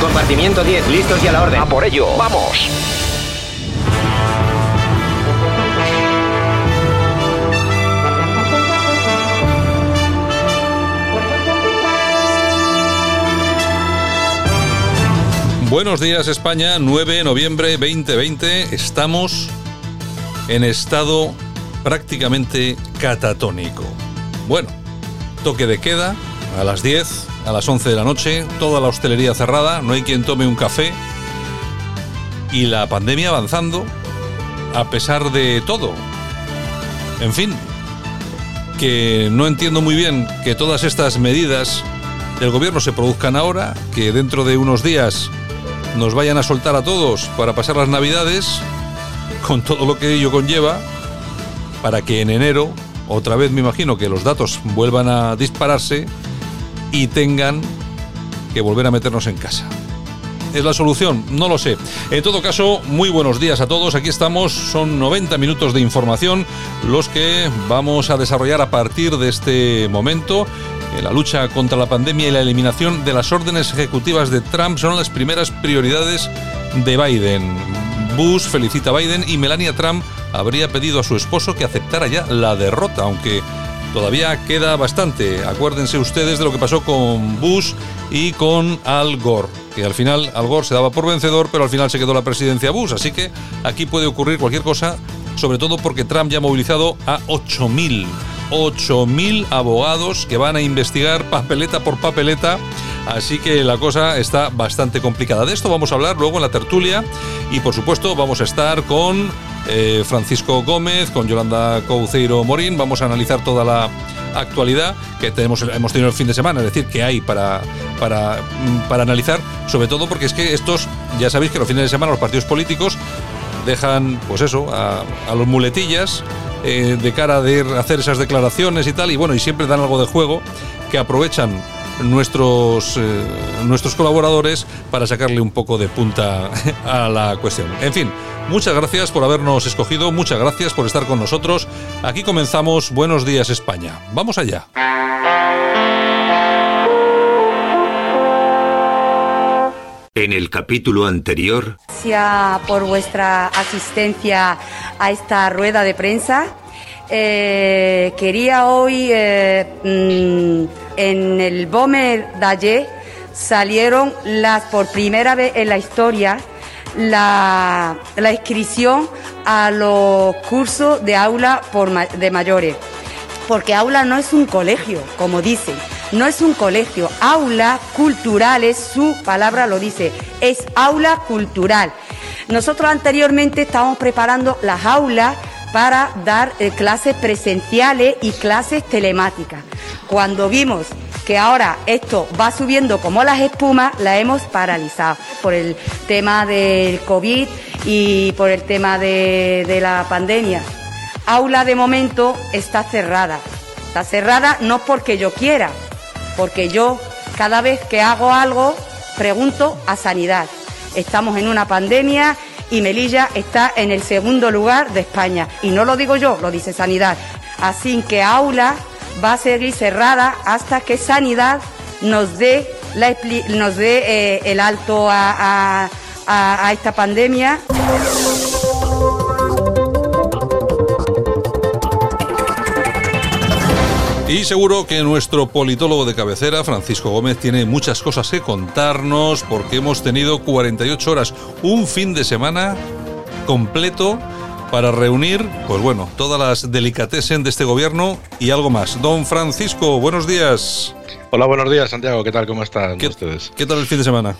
Compartimiento 10, listos y a la orden. A por ello, vamos. Buenos días España, 9 de noviembre 2020. Estamos en estado prácticamente catatónico. Bueno, toque de queda a las 10, a las 11 de la noche, toda la hostelería cerrada, no hay quien tome un café y la pandemia avanzando a pesar de todo. En fin, que no entiendo muy bien que todas estas medidas del gobierno se produzcan ahora, que dentro de unos días nos vayan a soltar a todos para pasar las navidades, con todo lo que ello conlleva, para que en enero, otra vez me imagino que los datos vuelvan a dispararse y tengan que volver a meternos en casa. ¿Es la solución? No lo sé. En todo caso, muy buenos días a todos. Aquí estamos. Son 90 minutos de información los que vamos a desarrollar a partir de este momento. La lucha contra la pandemia y la eliminación de las órdenes ejecutivas de Trump son las primeras prioridades de Biden. Bush felicita a Biden y Melania Trump habría pedido a su esposo que aceptara ya la derrota, aunque todavía queda bastante. Acuérdense ustedes de lo que pasó con Bush y con Al Gore, que al final Al Gore se daba por vencedor, pero al final se quedó la presidencia Bush. Así que aquí puede ocurrir cualquier cosa, sobre todo porque Trump ya ha movilizado a 8.000 8.000 abogados que van a investigar papeleta por papeleta. Así que la cosa está bastante complicada. De esto vamos a hablar luego en la tertulia y por supuesto vamos a estar con eh, Francisco Gómez, con Yolanda Couceiro Morín. Vamos a analizar toda la actualidad que tenemos, hemos tenido el fin de semana, es decir, que hay para, para, para analizar, sobre todo porque es que estos, ya sabéis que los fines de semana los partidos políticos dejan, pues eso, a los muletillas eh, de cara de hacer esas declaraciones y tal, y bueno, y siempre dan algo de juego que aprovechan nuestros, eh, nuestros colaboradores para sacarle un poco de punta a la cuestión. En fin, muchas gracias por habernos escogido, muchas gracias por estar con nosotros. Aquí comenzamos Buenos Días España. Vamos allá. En el capítulo anterior, Gracias por vuestra asistencia a esta rueda de prensa. Eh, quería hoy, eh, mm, en el Bomer de ayer, salieron las por primera vez en la historia la, la inscripción a los cursos de aula de mayores. Porque aula no es un colegio, como dicen. No es un colegio. Aula cultural es su palabra, lo dice. Es aula cultural. Nosotros anteriormente estábamos preparando las aulas para dar eh, clases presenciales y clases telemáticas. Cuando vimos que ahora esto va subiendo como las espumas, la hemos paralizado por el tema del COVID y por el tema de la pandemia. Aula de momento está cerrada. Está cerrada no porque yo quiera, porque yo cada vez que hago algo pregunto a sanidad. Estamos en una pandemia y Melilla está en el segundo lugar de España. Y no lo digo yo, lo dice sanidad. Así que aula va a seguir cerrada hasta que sanidad nos dé, la nos dé eh, el alto a- a- a esta pandemia. Y seguro que nuestro politólogo de cabecera, Francisco Gómez, tiene muchas cosas que contarnos porque hemos tenido 48 horas, un fin de semana completo para reunir, pues bueno, todas las delicatessen de este gobierno y algo más. Don Francisco, buenos días. Hola, buenos días, Santiago. ¿Qué tal? ¿Cómo están ¿Qué, ustedes? qué tal el fin de semana?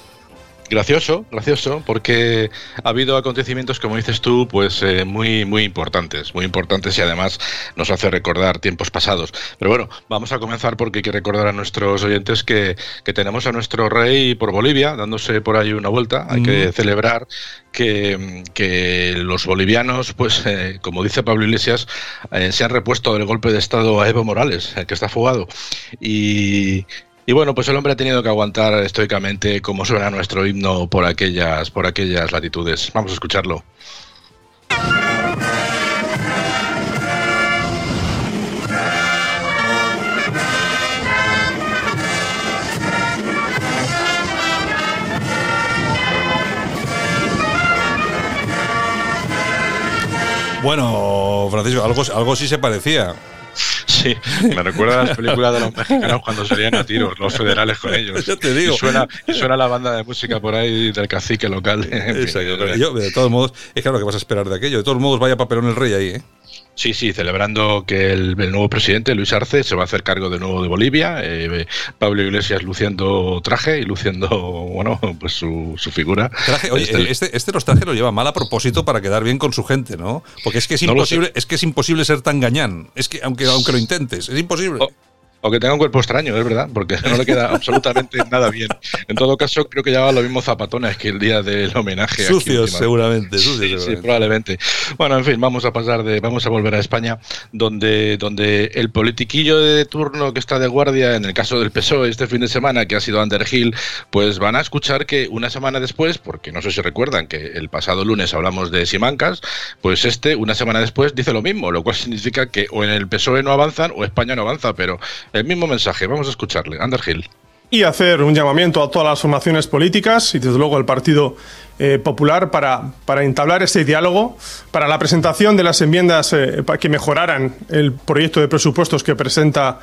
Gracioso, gracioso, porque ha habido acontecimientos, como dices tú, pues eh, muy, muy importantes, muy importantes y además nos hace recordar tiempos pasados. Pero bueno, vamos a comenzar porque hay que recordar a nuestros oyentes que, que tenemos a nuestro rey por Bolivia, dándose por ahí una vuelta. Hay que celebrar que, que, los bolivianos, pues eh, como dice Pablo Iglesias, eh, se han repuesto del golpe de Estado a Evo Morales, que está fugado. Y, y bueno, pues el hombre ha tenido que aguantar estoicamente como suena nuestro himno por aquellas, por aquellas latitudes. Vamos a escucharlo. Bueno, Francisco, algo, algo sí se parecía. Sí, me recuerda a las películas de los mexicanos cuando salían a tiros, los federales con ellos. Ya te digo. Y suena, y suena la banda de música por ahí del cacique local. Exacto. Yo, de todos modos, es claro que vas a esperar de aquello. De todos modos, vaya papelón el rey ahí, ¿eh? Sí, sí, celebrando que el, el, nuevo presidente, Luis Arce, se va a hacer cargo de nuevo de Bolivia. Eh, Pablo Iglesias luciendo traje y luciendo, bueno, pues su, su figura. Traje, oye, este, este, este, los trajes lo lleva mal a propósito para quedar bien con su gente, ¿no? Porque es que es no imposible, es que es imposible ser tan gañán. Es que aunque, aunque lo intentes, es imposible. Oh. O que tenga un cuerpo extraño, es verdad, porque no le queda absolutamente nada bien. En todo caso, creo que llevaba los mismos zapatones que el día del homenaje. Sucios, aquí, seguramente. Sucios, sí, seguramente. sí, probablemente. Bueno, en fin, vamos a pasar de, vamos a volver a España, donde, donde el politiquillo de turno que está de guardia, en el caso del PSOE este fin de semana, que ha sido Underhill, pues van a escuchar que una semana después, porque no sé si recuerdan que el pasado lunes hablamos de Simancas, pues este, una semana después, dice lo mismo, lo cual significa que o en el PSOE no avanzan o España no avanza, pero el mismo mensaje. Vamos a escucharle. Underhill. Y hacer un llamamiento a todas las formaciones políticas y desde luego al Partido eh, Popular para, para, entablar ese diálogo, para la presentación de las enmiendas eh, que mejoraran el proyecto de presupuestos que presenta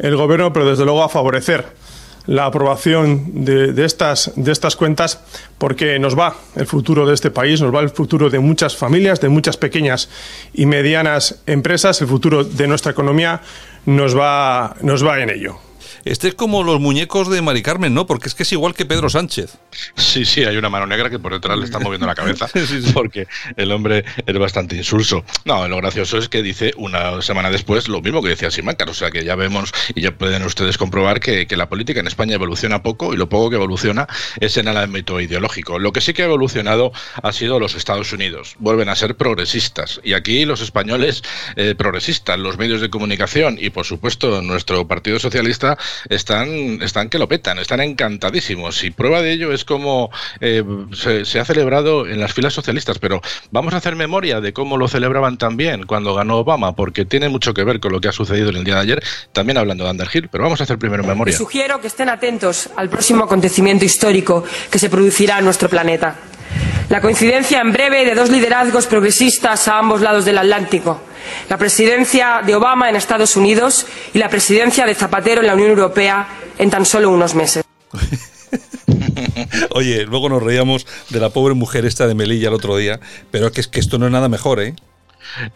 el Gobierno, pero desde luego a favorecer la aprobación de, estas, de estas cuentas porque nos va el futuro de este país, nos va el futuro de muchas familias, de muchas pequeñas y medianas empresas, el futuro de nuestra economía nos va, nos va en ello. Este es como los muñecos de Mari Carmen, ¿no? Porque es que es igual que Pedro Sánchez. Sí, sí, hay una mano negra que por detrás le está moviendo la cabeza porque el hombre es bastante insulso. No, lo gracioso es que dice una semana después lo mismo que decía Simancas, o sea que ya vemos y ya pueden ustedes comprobar que, que, la política en España evoluciona poco y lo poco que evoluciona es en el ámbito ideológico. Lo que sí que ha evolucionado ha sido los Estados Unidos. Vuelven a ser progresistas y aquí los españoles eh, progresistas, los medios de comunicación y por supuesto nuestro Partido Socialista están, están que lo petan, están encantadísimos. Y prueba de ello es como eh, se, se, ha celebrado en las filas socialistas. Pero vamos a hacer memoria de cómo lo celebraban también cuando ganó Obama, porque tiene mucho que ver con lo que ha sucedido en el día de ayer, también hablando de Underhill. Pero vamos a hacer primero memoria. Les sugiero que estén atentos al próximo acontecimiento histórico que se producirá en nuestro planeta. La coincidencia en breve de dos liderazgos progresistas a ambos lados del Atlántico la presidencia de Obama en Estados Unidos y la presidencia de Zapatero en la Unión Europea en tan solo unos meses. Oye, luego nos reíamos de la pobre mujer esta de Melilla el otro día, pero es que, es que esto no es nada mejor, ¿eh?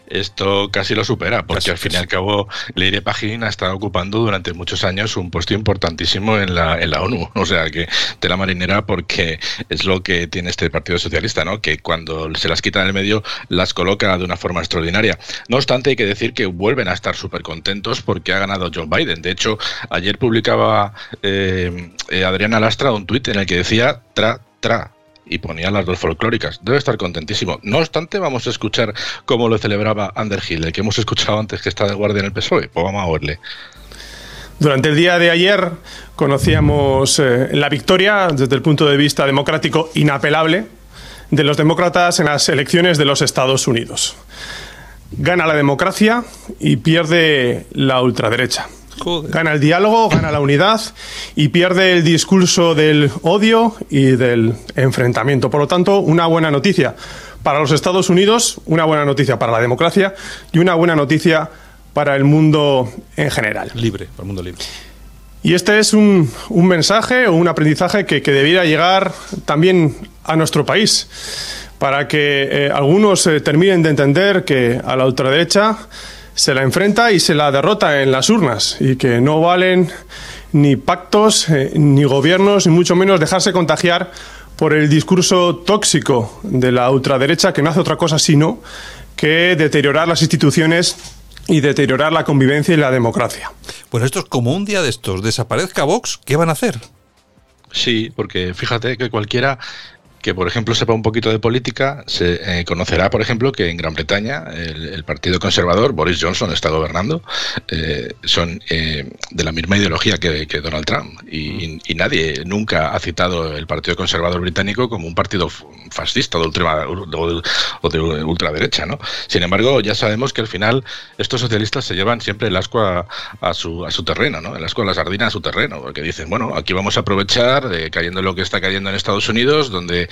Esto casi lo supera, porque casi, al fin y al cabo Leire Pagín ha estado ocupando durante muchos años un puesto importantísimo en la, en la ONU, o sea que de la marinera porque es lo que tiene este Partido Socialista, ¿no? que cuando se las quita del medio las coloca de una forma extraordinaria. No obstante, hay que decir que vuelven a estar súper contentos porque ha ganado Joe Biden. De hecho, ayer publicaba eh, eh, Adriana Lastra un tuit en el que decía tra, tra, y ponía las dos folclóricas. Debe estar contentísimo. No obstante, vamos a escuchar cómo lo celebraba Underhill, el que hemos escuchado antes que está de guardia en el PSOE. Pues vamos a oírle. Durante el día de ayer conocíamos eh, la victoria, desde el punto de vista democrático, inapelable de los demócratas en las elecciones de los Estados Unidos. Gana la democracia y pierde la ultraderecha. Joder. Gana el diálogo, gana la unidad y pierde el discurso del odio y del enfrentamiento. Por lo tanto, una buena noticia para los Estados Unidos, una buena noticia para la democracia y una buena noticia para el mundo en general. Libre, para el mundo libre. Y este es un, un mensaje o un aprendizaje que, que, debiera llegar también a nuestro país, para que eh, algunos eh, terminen de entender que a la ultraderecha se la enfrenta y se la derrota en las urnas y que no valen ni pactos, eh, ni gobiernos, ni mucho menos dejarse contagiar por el discurso tóxico de la ultraderecha que no hace otra cosa sino que deteriorar las instituciones y deteriorar la convivencia y la democracia. Bueno, esto es como un día de estos. Desaparezca Vox, ¿qué van a hacer? Sí, porque fíjate que cualquiera que, por ejemplo, sepa un poquito de política, se eh, conocerá, por ejemplo, que en Gran Bretaña el, Partido Conservador, Boris Johnson, está gobernando, eh, son eh, de la misma ideología que, Donald Trump. Y, nadie nunca ha citado el Partido Conservador británico como un partido fascista de o de ultraderecha. ¿no? Sin embargo, ya sabemos que al final estos socialistas se llevan siempre el asco a, su, a su terreno, ¿no? el asco a la sardina a su terreno, porque dicen, bueno, aquí vamos a aprovechar, cayendo lo que está cayendo en Estados Unidos, donde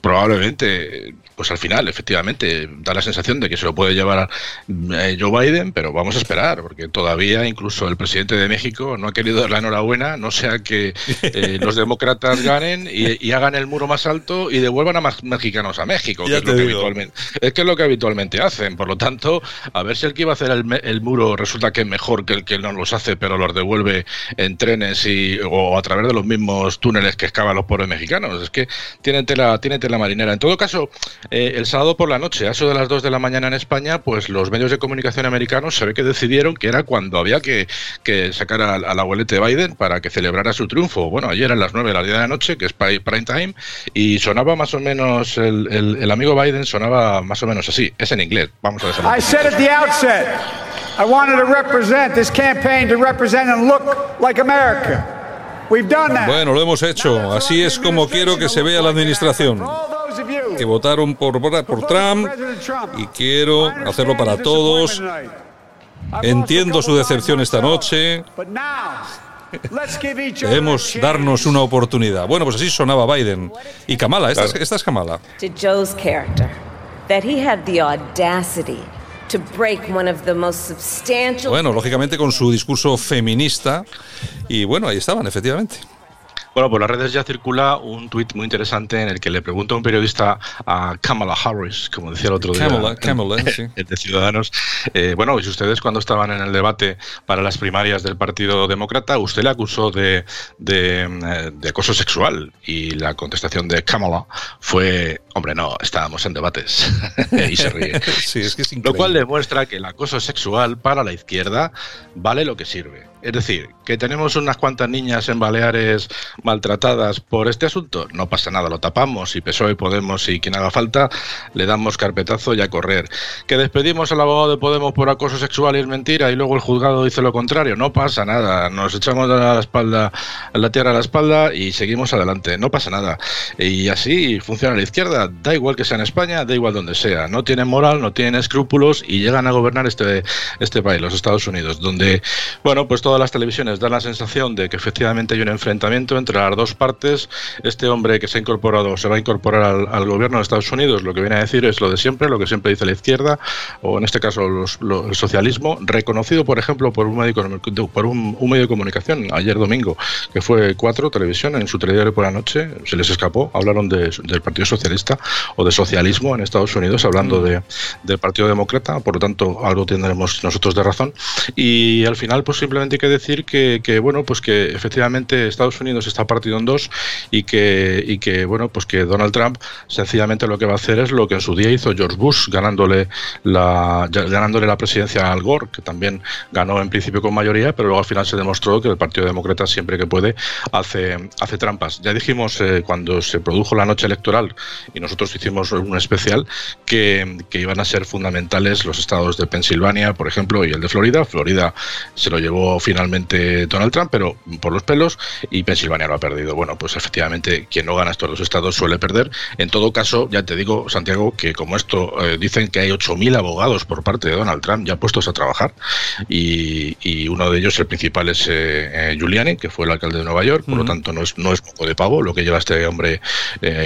probablemente, pues al final, efectivamente, da la sensación de que se lo puede llevar eh, Joe Biden, pero vamos a esperar, porque todavía incluso el presidente de México no ha querido dar la enhorabuena, no sea que eh, los demócratas ganen y, hagan el muro más alto y devuelvan a más mexicanos a México, que es, lo que habitualmente, es que es lo que habitualmente hacen. Por lo tanto, a ver si el que iba a hacer el, muro resulta que es mejor que el que no los hace, pero los devuelve en trenes y, o a través de los mismos túneles que excavan los pobres mexicanos. Es que tienen tela, tienen tela marinera. En todo caso, eh, el sábado por la noche, a eso de las 2 de la mañana en España, pues los medios de comunicación americanos se ve que decidieron que era cuando había que, sacar al, al abuelete Biden para que celebrara su triunfo. Bueno, ayer eran las 9 de la de la noche, que es prime time, y sonaba más o menos, el, el, amigo Biden sonaba más o menos así. Es en inglés. Vamos a ver. I said at the outset, I wanted to represent this campaign to represent and look like America. Bueno, lo hemos hecho. Así es como quiero que se vea la administración. Que votaron por, por Trump y quiero hacerlo para todos. Entiendo su decepción esta noche. Debemos darnos una oportunidad. Bueno, pues así sonaba Biden. Y Kamala, esta, esta es Kamala. Bueno, lógicamente con su discurso feminista. Y bueno, ahí estaban, efectivamente. Bueno, por las redes ya circula un tuit muy interesante en el que le pregunta a un periodista a Kamala Harris, como decía el otro día, Kamala, sí. de Ciudadanos, eh, bueno, y ustedes cuando estaban en el debate para las primarias del Partido Demócrata, usted le acusó de, de, de acoso sexual y la contestación de Kamala fue, hombre, no, estábamos en debates y se ríe. sí, es que es Lo cual demuestra que el acoso sexual para la izquierda vale lo que sirve. Es decir, que tenemos unas cuantas niñas en Baleares maltratadas por este asunto, no pasa nada, lo tapamos y PSOE, Podemos y quien haga falta, le damos carpetazo y a correr. Que despedimos al abogado de Podemos por acoso sexual y es mentira y luego el juzgado dice lo contrario, no pasa nada, nos echamos a la espalda, la tierra a la espalda y seguimos adelante, no pasa nada. Y así funciona la izquierda, da igual que sea en España, da igual donde sea, no tienen moral, no tienen escrúpulos y llegan a gobernar este, este país, los Estados Unidos, donde, bueno, pues todo las televisiones dan la sensación de que efectivamente hay un enfrentamiento entre las dos partes. Este hombre que se ha incorporado, se va a incorporar al, gobierno de Estados Unidos, lo que viene a decir es lo de siempre, lo que siempre dice la izquierda, o en este caso el socialismo, reconocido, por ejemplo, por un, médico, por un, medio de comunicación ayer domingo, que fue Cuatro Televisión, en su telediario por la noche, se les escapó, hablaron del Partido Socialista o de socialismo en Estados Unidos, hablando mm. de, del Partido Demócrata, por lo tanto, algo tendremos nosotros de razón. Y al final, pues simplemente que decir que, que, bueno, pues que efectivamente Estados Unidos está partido en dos y que, y que, bueno, pues que Donald Trump sencillamente lo que va a hacer es lo que en su día hizo George Bush, ganándole la, ganándole la presidencia a Al Gore, que también ganó en principio con mayoría, pero luego al final se demostró que el Partido Demócrata siempre que puede hace, hace trampas. Ya dijimos eh, cuando se produjo la noche electoral y nosotros hicimos un especial que, que iban a ser fundamentales los estados de Pensilvania, por ejemplo, y el de Florida. Florida se lo llevó finalmente Donald Trump, pero por los pelos, y Pensilvania lo ha perdido. Bueno, pues efectivamente, quien no gana estos dos estados suele perder. En todo caso, ya te digo, Santiago, que como esto eh, dicen que hay 8.000 abogados por parte de Donald Trump ya puestos a trabajar, y, uno de ellos, el principal, es eh, eh, Giuliani, que fue el alcalde de Nueva York, por lo tanto, no es, no es poco de pavo lo que lleva este hombre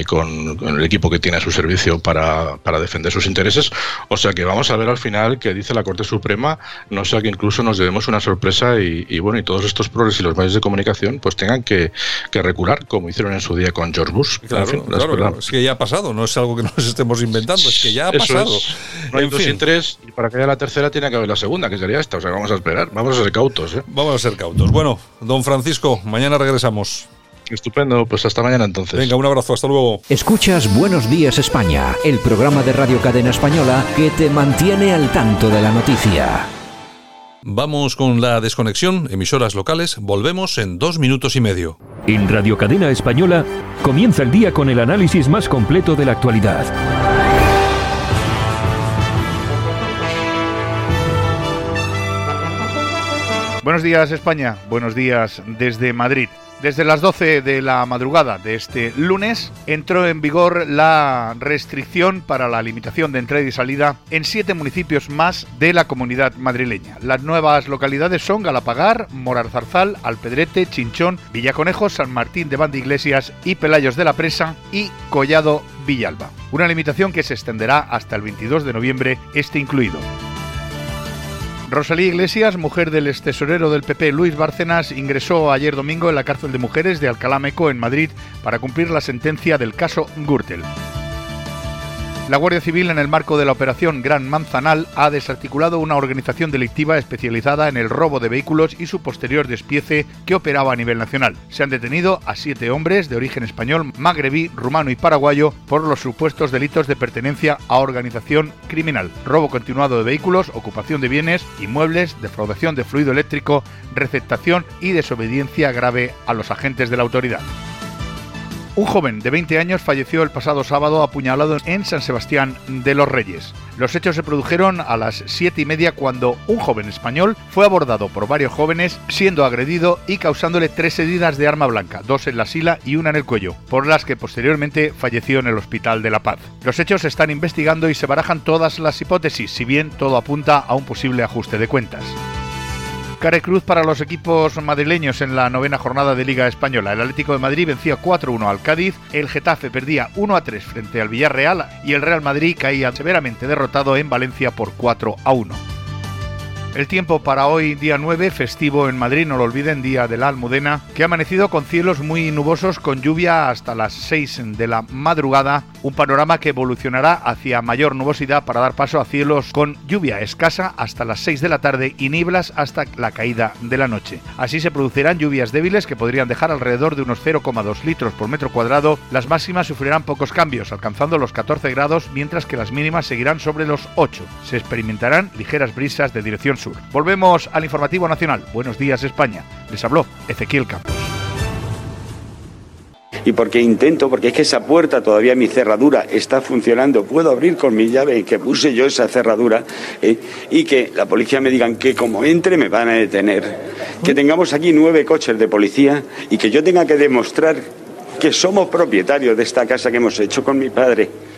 con, el equipo que tiene a su servicio para, para defender sus intereses. O sea que vamos a ver al final que dice la Corte Suprema, no sea que incluso nos debemos una sorpresa y y, bueno, y todos estos progres y los medios de comunicación pues tengan que, que, recular, como hicieron en su día con George Bush. Claro, es que ya ha pasado, no es algo que nos estemos inventando, es que ya ha pasado. No hay dos y tres, y para que haya la tercera tiene que haber la segunda, que sería esta, o sea, vamos a esperar, vamos a ser cautos. ¿eh? Vamos a ser cautos. Bueno, don Francisco, mañana regresamos. Estupendo, pues hasta mañana entonces. Venga, un abrazo, hasta luego. Escuchas Buenos Días España, el programa de Radio Cadena Española que te mantiene al tanto de la noticia. Vamos con la desconexión, emisoras locales, volvemos en dos minutos y medio. En Radio Cadena Española comienza el día con el análisis más completo de la actualidad. Buenos días España, buenos días desde Madrid. Desde las 12 de la madrugada de este lunes entró en vigor la restricción para la limitación de entrada y salida en siete municipios más de la comunidad madrileña. Las nuevas localidades son Galapagar, Morarzarzal, Alpedrete, Chinchón, Villaconejo, San Martín de Banda Iglesias y Pelayos de la Presa y Collado Villalba. Una limitación que se extenderá hasta el 22 de noviembre, este incluido. Rosalía Iglesias, mujer del extesorero del PP Luis Bárcenas, ingresó ayer domingo en la cárcel de mujeres de Alcalá Meco en Madrid para cumplir la sentencia del caso Gürtel. La Guardia Civil, en el marco de la operación Gran Manzanal, ha desarticulado una organización delictiva especializada en el robo de vehículos y su posterior despiece que operaba a nivel nacional. Se han detenido a siete hombres de origen español, magrebí, rumano y paraguayo por los supuestos delitos de pertenencia a organización criminal, robo continuado de vehículos, ocupación de bienes, inmuebles, defraudación de fluido eléctrico, receptación y desobediencia grave a los agentes de la autoridad. Un joven de 20 años falleció el pasado sábado apuñalado en San Sebastián de los Reyes. Los hechos se produjeron a las 7 y media cuando un joven español fue abordado por varios jóvenes, siendo agredido y causándole tres heridas de arma blanca, dos en la sila y una en el cuello, por las que posteriormente falleció en el Hospital de la Paz. Los hechos se están investigando y se barajan todas las hipótesis, si bien todo apunta a un posible ajuste de cuentas. Care Cruz para los equipos madrileños en la novena jornada de Liga Española. El Atlético de Madrid vencía 4-1 al Cádiz, el Getafe perdía 1-3 frente al Villarreal y el Real Madrid caía severamente derrotado en Valencia por 4-1. El tiempo para hoy, día 9, festivo en Madrid, no lo olviden, día de la Almudena, que ha amanecido con cielos muy nubosos, con lluvia hasta las 6 de la madrugada, un panorama que evolucionará hacia mayor nubosidad para dar paso a cielos con lluvia escasa hasta las 6 de la tarde y niblas hasta la caída de la noche. Así se producirán lluvias débiles que podrían dejar alrededor de unos 0,2 litros por metro cuadrado. Las máximas sufrirán pocos cambios, alcanzando los 14 grados, mientras que las mínimas seguirán sobre los 8. Se experimentarán ligeras brisas de dirección sur. Volvemos al informativo nacional. Buenos días España. Les habló Ezequiel Campos. y porque intento, porque es que esa puerta todavía mi cerradura está funcionando, puedo abrir con mi llave que puse yo esa cerradura ¿eh? y que la policía me digan que como entre me van a detener, que tengamos aquí nueve coches de policía y que yo tenga que demostrar que somos propietarios de esta casa que hemos hecho con mi padre.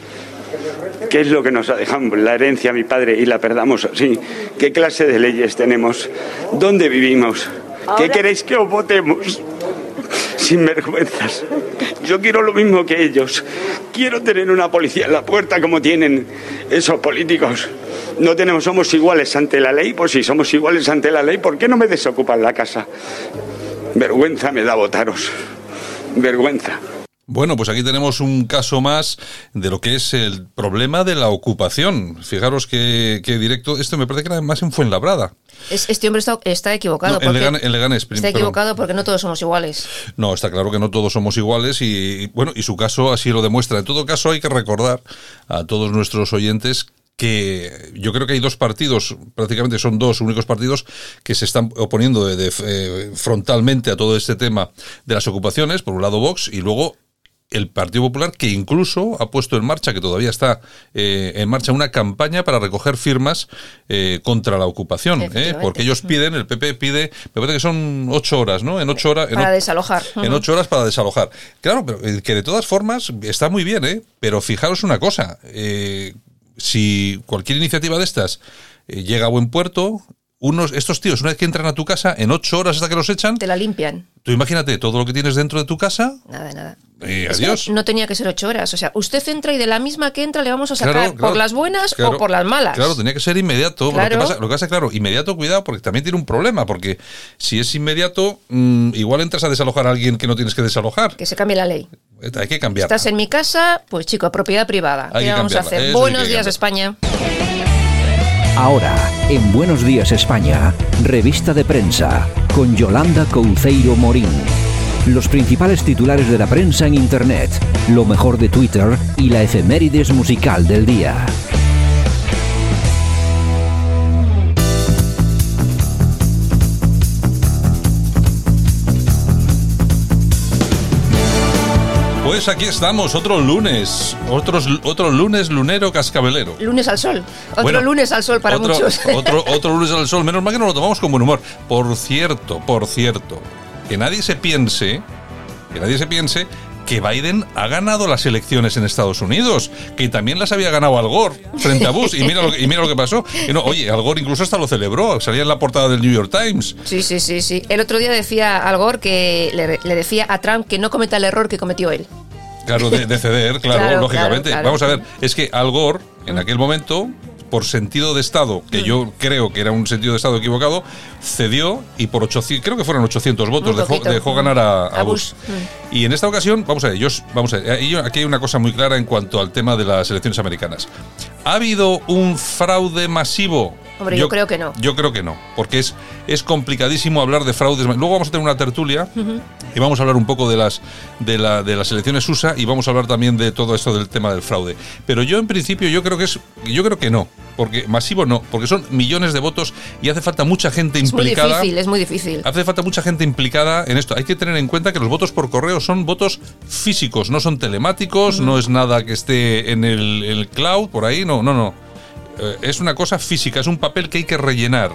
¿Qué es lo que nos ha dejado la herencia a mi padre y la perdamos así? ¿Qué clase de leyes tenemos? ¿Dónde vivimos? ¿Qué queréis que os votemos? Sin vergüenzas. Yo quiero lo mismo que ellos. Quiero tener una policía en la puerta como tienen esos políticos. No tenemos, somos iguales ante la ley. Pues si somos iguales ante la ley, ¿por qué no me desocupan la casa? Vergüenza me da votaros. Vergüenza. Bueno, pues aquí tenemos un caso más de lo que es el problema de la ocupación. Fijaros que, que directo, esto me parece que era más en Fuenlabrada. Es- este hombre está, está equivocado. No, en porque- Legan- en está perdón. equivocado porque no todos somos iguales. No, está claro que no todos somos iguales y, y, bueno, y su caso así lo demuestra. En todo caso hay que recordar a todos nuestros oyentes que yo creo que hay dos partidos, prácticamente son dos únicos partidos que se están oponiendo de- de- eh, frontalmente a todo este tema de las ocupaciones, por un lado Vox y luego el Partido Popular que incluso ha puesto en marcha, que todavía está eh, en marcha, una campaña para recoger firmas eh, contra la ocupación, ¿eh? Porque ellos piden, el PP pide, me parece que son ocho horas, ¿no? En ocho horas, en Para o- desalojar. en ocho horas para desalojar. Claro, pero que de todas formas está muy bien, ¿eh? Pero fijaros una cosa, si cualquier iniciativa de estas llega a buen puerto, unos, estos tíos, una vez que entran a tu casa, en ocho horas hasta que los echan, Te la limpian. tú imagínate todo lo que tienes dentro de tu casa, Nada, nada. eh, Es que adiós. no tenía que ser ocho horas. O sea, usted entra y de la misma que entra le vamos a sacar Claro, claro, por las buenas claro, o por las malas. Claro, tenía que ser inmediato. Lo, Claro. que pasa, lo que pasa, claro, inmediato, cuidado, porque también tiene un problema, porque si es inmediato, mm, igual entras a desalojar a alguien que no tienes que desalojar. Que se cambie la ley. Hay que cambiar. Estás en mi casa, pues chico, propiedad privada. Hay ¿Qué vamos a hacer? eso Buenos días, cambiar. España. Ahora, en Buenos Días España, revista de prensa, con Yolanda Couceiro Morín. los principales titulares de la prensa en Internet, lo mejor de Twitter y la efemérides musical del día. Pues aquí estamos, otro lunes, otros, otro lunes lunero cascabelero. Lunes al sol. Otro Bueno, lunes al sol para otro, muchos. Otro, otro lunes al sol, menos mal que nos lo tomamos con buen humor. Por cierto, por cierto, que nadie se piense, que nadie se piense que Biden ha ganado las elecciones en Estados Unidos, que también las había ganado Al Gore frente a Bush, y mira lo, que- y mira lo que pasó. Y no, oye, Al Gore incluso hasta lo celebró, salía en la portada del New York Times. Sí, sí, sí, sí. El otro día decía Al Gore que le, le decía a Trump que no cometa el error que cometió él. Claro, de, de ceder, claro, Claro, lógicamente. claro, claro. Vamos a ver, es que Al Gore, en aquel momento, por sentido de Estado, que yo creo que era un sentido de Estado equivocado, cedió y por 800, creo que fueron 800 votos, dejó, dejó ganar a, a A Bush. Bush. Y en esta ocasión, vamos a ver, yo, vamos a ver, aquí hay una cosa muy clara en cuanto al tema de las elecciones americanas. ¿Ha habido un fraude masivo? Hombre, yo creo que no. Yo creo que no, porque es, es complicadísimo hablar de fraudes. Luego vamos a tener una tertulia y vamos a hablar un poco de las, de, la- de las elecciones USA y vamos a hablar también de todo esto del tema del fraude. Pero yo en principio yo creo que es, yo creo que no, porque masivo no, porque son millones de votos y hace falta mucha gente Es muy implicada. difícil, es muy difícil. Hace falta mucha gente implicada en esto. Hay que tener en cuenta que los votos por correo son votos físicos, no son telemáticos, no es nada que esté en el, el cloud, por ahí, no, no, no. Eh, Es una cosa física, es un papel que hay que rellenar.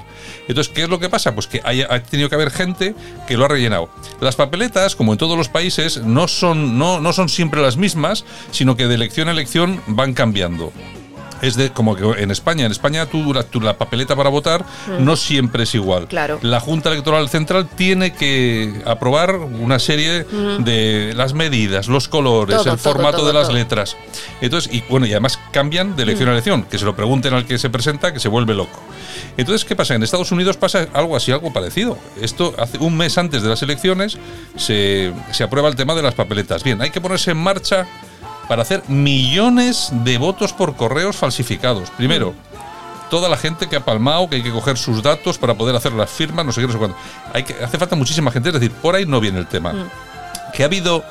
Entonces, ¿qué es lo que pasa? Pues que ha tenido que haber gente que lo ha rellenado. Las papeletas, como en todos los países, no son, no, no son siempre las mismas, sino que de elección a elección van cambiando. Es de como que en España, en España tú, la, tú la papeleta para votar Mm. no siempre es igual. Claro. La Junta Electoral Central tiene que aprobar una serie Mm. de las medidas, los colores, Todo, el todo, formato todo, de las letras. Entonces, y bueno, y además cambian de elección Mm. a elección, que se lo pregunten al que se presenta, que se vuelve loco. Entonces, ¿qué pasa? En Estados Unidos pasa algo así, algo parecido. Esto hace un mes antes de las elecciones se, se aprueba el tema de las papeletas. Bien, hay que ponerse en marcha para hacer millones de votos por correos falsificados. Primero, toda la gente que ha palmado, que hay que coger sus datos para poder hacer las firmas, no sé qué, no sé cuándo. Hay que, hace falta muchísima gente, es decir, por ahí no viene el tema. Que ha habido,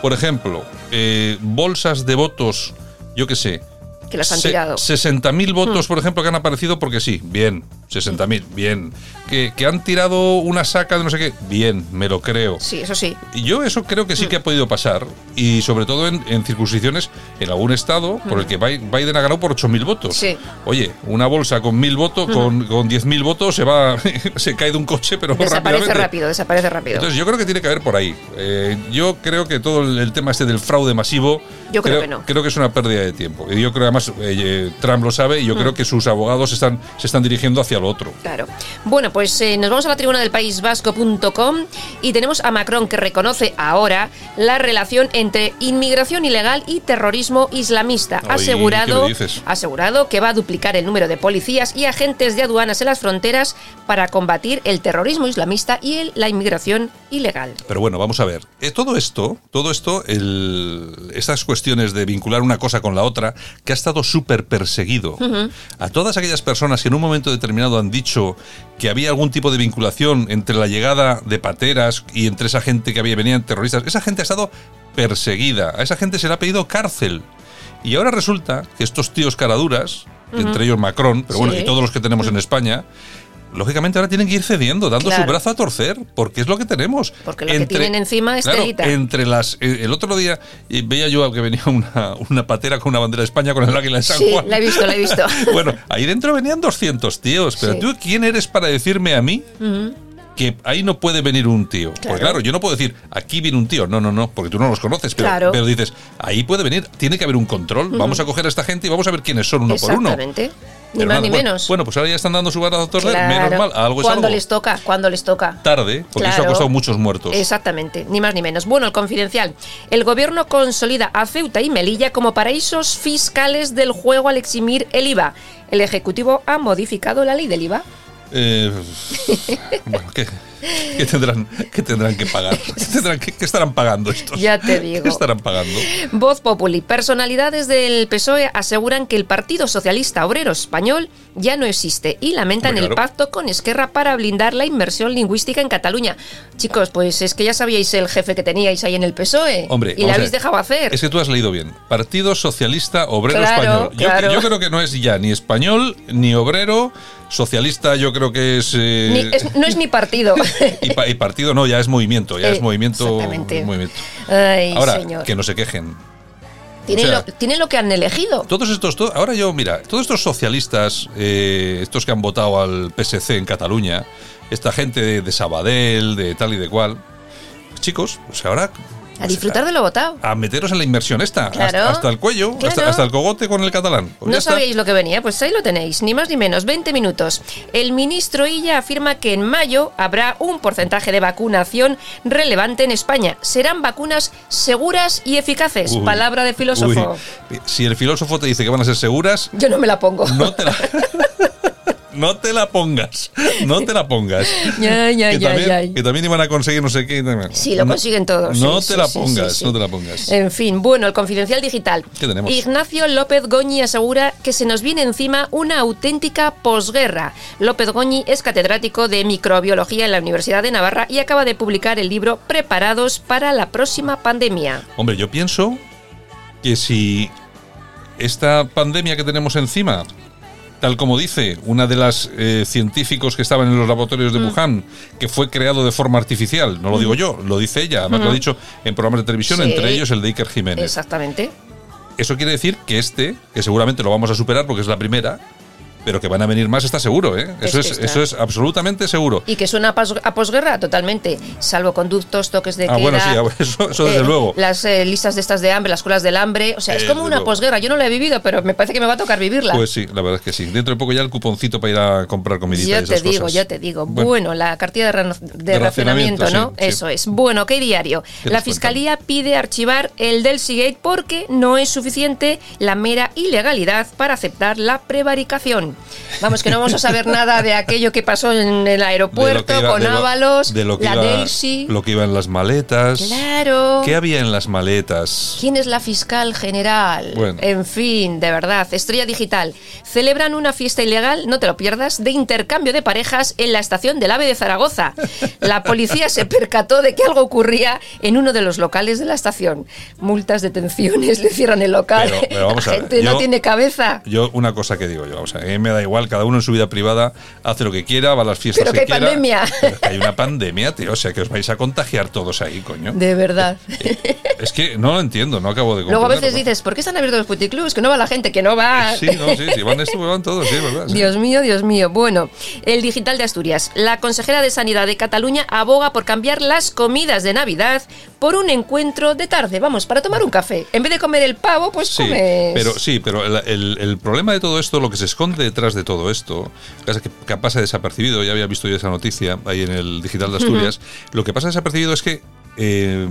por ejemplo, eh, bolsas de votos, yo qué sé. Que las han tirado. 60.000 votos, Mm. por ejemplo, que han aparecido porque sí, bien. 60.000, bien. Que, que han tirado una saca de no sé qué, bien, me lo creo. Sí, eso sí. Y Yo eso creo que sí que ha podido pasar y sobre todo en, en circunscripciones en algún estado por el que Bi- Biden ha ganado por 8.000 votos. Sí. Oye, una bolsa con 1.000 votos, con, con 10.000 votos se va, se cae de un coche, pero Desaparece rápido, desaparece rápido. Entonces yo creo que tiene que haber por ahí. Eh, yo creo que todo el, el tema este del fraude masivo, Yo creo que no. creo que es una pérdida de tiempo. Y yo creo además eh, Trump lo sabe y yo Mm. creo que sus abogados están, se están dirigiendo hacia otro. Claro. Bueno, pues eh, nos vamos a la tribuna del País Vasco.com y tenemos a Macron que reconoce ahora la relación entre inmigración ilegal y terrorismo islamista. Ha asegurado, asegurado que va a duplicar el número de policías y agentes de aduanas en las fronteras para combatir el terrorismo islamista y el- la inmigración ilegal. Pero bueno, vamos a ver. Eh, todo esto, todo esto, el- estas cuestiones de vincular una cosa con la otra, que ha estado súper perseguido. A todas aquellas personas que en un momento determinado han dicho que había algún tipo de vinculación entre la llegada de pateras y entre esa gente que había venían terroristas, esa gente ha estado perseguida. A esa gente se le ha pedido cárcel. Y ahora resulta que estos tíos caraduras, entre ellos Macron, pero bueno, y todos los que tenemos en España, lógicamente ahora tienen que ir cediendo, dando su brazo a torcer, porque es lo que tenemos. Porque lo que tienen encima es claro, entre las eh, el otro día eh, veía yo que venía una, una patera con una bandera de España con el águila de San Sí, Juan. la he visto, la he visto. bueno, ahí dentro venían 200 tíos, pero Sí. tú quién eres para decirme a mí. Que ahí no puede venir un tío. Claro. Porque claro, yo no puedo decir, aquí viene un tío. No, no, no, porque tú no los conoces. Pero, Claro. pero dices, ahí puede venir, tiene que haber un control. Vamos a coger a esta gente y vamos a ver quiénes son uno por uno. Exactamente. Ni más nada, ni bueno, menos. Bueno, pues ahora ya están dando su brazo a torcer. Claro. Menos mal, algo es Cuando algo. les toca, cuando les toca. Tarde, porque eso ha costado muchos muertos. Exactamente, ni más ni menos. Bueno, el confidencial. El gobierno consolida a Ceuta y Melilla como paraísos fiscales del juego al eximir el IVA. El Ejecutivo ha modificado la ley del IVA. Eh, bueno, ¿qué? ¿Qué tendrán, qué tendrán que pagar? ¿Qué, tendrán qué estarán pagando estos? Ya te digo. ¿Qué estarán pagando? Voz Populi. Personalidades del PSOE aseguran que el Partido Socialista Obrero Español ya no existe y lamentan el pacto con Esquerra para blindar la inversión lingüística en Cataluña. Chicos, pues es que ya sabíais el jefe que teníais ahí en el PSOE Hombre, y le habéis dejado hacer. Es que tú has leído bien. Partido Socialista Obrero Claro, Español. Yo creo que no es ya ni español ni obrero. Socialista yo creo que es... eh, Ni- es- no es ni partido. y, pa- y partido no, ya es movimiento. Ya Eh, es movimiento. exactamente. movimiento. Ay, Ahora, señor. que no se quejen. Tienen, o sea- lo, tienen lo que han elegido. Todos estos, to- ahora yo, mira, todos estos socialistas, eh, estos que han votado al PSC en Cataluña, esta gente de, de Sabadell, de tal y de cual, chicos, pues ahora A disfrutar de lo votado. a meteros en la inversión esta, Claro. hasta, hasta el cuello, Claro. hasta, hasta el cogote con el catalán. Pues No está. sabíais lo que venía, pues ahí lo tenéis, ni más ni menos, 20 minutos. El ministro Illa afirma que en mayo habrá un porcentaje de vacunación relevante en España. Serán vacunas seguras y eficaces. Uy, Palabra de filósofo. uy. Si el filósofo te dice que van a ser seguras, Yo no me la pongo. no te la, no te la pongas. No te la pongas. Ya, ya, que, ya, también, ya. que también iban a conseguir no sé qué. Sí, lo No- consiguen todos. No sí, te sí, la sí, pongas, sí, sí. no te la pongas. En fin, bueno, el confidencial digital. ¿Qué tenemos? Ignacio López Goñi asegura que se nos viene encima una auténtica posguerra. López Goñi es catedrático de microbiología en la Universidad de Navarra y acaba de publicar el libro Preparados para la próxima pandemia. Hombre, yo pienso que si esta pandemia que tenemos encima, tal como dice una de las eh, científicos que estaban en los laboratorios de Mm. Wuhan, que fue creado de forma artificial, no lo digo yo, lo dice ella, además lo ha Ujú. dicho en programas de televisión, Sí. entre ellos el de Iker Jiménez. Exactamente. Eso quiere decir que este, que seguramente lo vamos a superar porque es la primera, pero que van a venir más está seguro, ¿eh? Eso Es eso es absolutamente seguro. Y que suena a, pos- a posguerra totalmente. Salvoconductos, toques de Ah, queda. bueno, sí, ah, eso- eso desde eh, luego. Las eh, listas de estas de hambre, las escuelas del hambre. O sea, es Eh, como una posguerra. Yo no la he vivido, pero me parece que me va a tocar vivirla. Pues sí, la verdad es que sí. Dentro de poco ya el cuponcito para ir a comprar comidita y Yo esas te digo, cosas. yo te digo. Bueno. Bueno, la cartilla de, de De racionamiento, ¿no? sí, sí. Eso es. Bueno, ¿qué diario? ¿Qué La fiscalía pide archivar el del Seagate porque no es suficiente la mera ilegalidad para aceptar la prevaricación. Vamos, que no vamos a saber nada de aquello que pasó en el aeropuerto iba- con de lo- Ábalos, de lo que la iba, Delsi. lo que iba en las maletas. Claro. ¿Qué había en las maletas? ¿Quién es la fiscal general? Bueno. En fin, de verdad, Estrella Digital. Celebran una fiesta ilegal, no te lo pierdas, de intercambio de parejas en la estación del AVE de Zaragoza. La policía se percató de que algo ocurría en uno de los locales de la estación. Multas, detenciones, le cierran el local. Pero- pero vamos a la ver, gente no yo- tiene cabeza. Yo, una cosa que digo yo, sea, a mí me da igual, cada uno en su vida privada hace lo que quiera, va a las fiestas Pero que hay quiera. pandemia. Pero que hay una pandemia, tío, o sea, que os vais a contagiar todos ahí, coño. De verdad. Es que no lo entiendo, no acabo de Luego a veces dices, ¿por qué están abiertos los puticlubs? Que no va la gente, que no va. Sí, no, sí, sí, van esto, van todos, sí, ¿verdad? Sí. Dios mío, Dios mío. Bueno, el digital de Asturias. La consejera de Sanidad de Cataluña aboga por cambiar las comidas de Navidad por un encuentro de tarde. Vamos, para tomar un café. En vez de comer el pavo, pues Sí, comes. pero sí, pero el, el- el problema de todo esto, lo que se esconde detrás de todo esto, que, que, que pasa desapercibido, ya había visto yo esa noticia ahí en el digital de Asturias, lo que pasa desapercibido es que eh,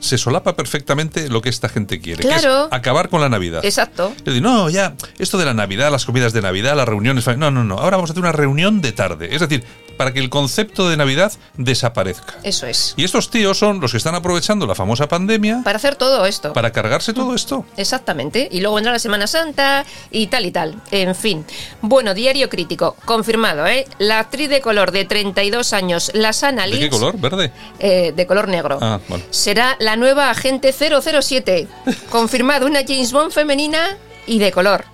se solapa perfectamente lo que esta gente quiere, que Claro. es acabar con la Navidad. Exacto. Es decir, no, ya, esto de la Navidad, las comidas de Navidad, las reuniones. No, no, no. Ahora vamos a hacer una reunión de tarde. Es decir, para que el concepto de Navidad desaparezca. Eso es. Y estos tíos son los que están aprovechando la famosa pandemia Para hacer todo esto. para cargarse todo esto. Exactamente. Y luego vendrá la Semana Santa y tal y tal. En fin. Bueno, diario crítico. Confirmado, ¿eh? La actriz de color de 32 años, Lasana ¿De Lynch. qué color? ¿Verde? eh, de color negro. Ah, bueno. Será la nueva agente 007. Confirmado una James Bond femenina y de color.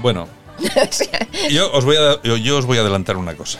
Bueno, yo os voy a, yo, yo os voy a adelantar una cosa.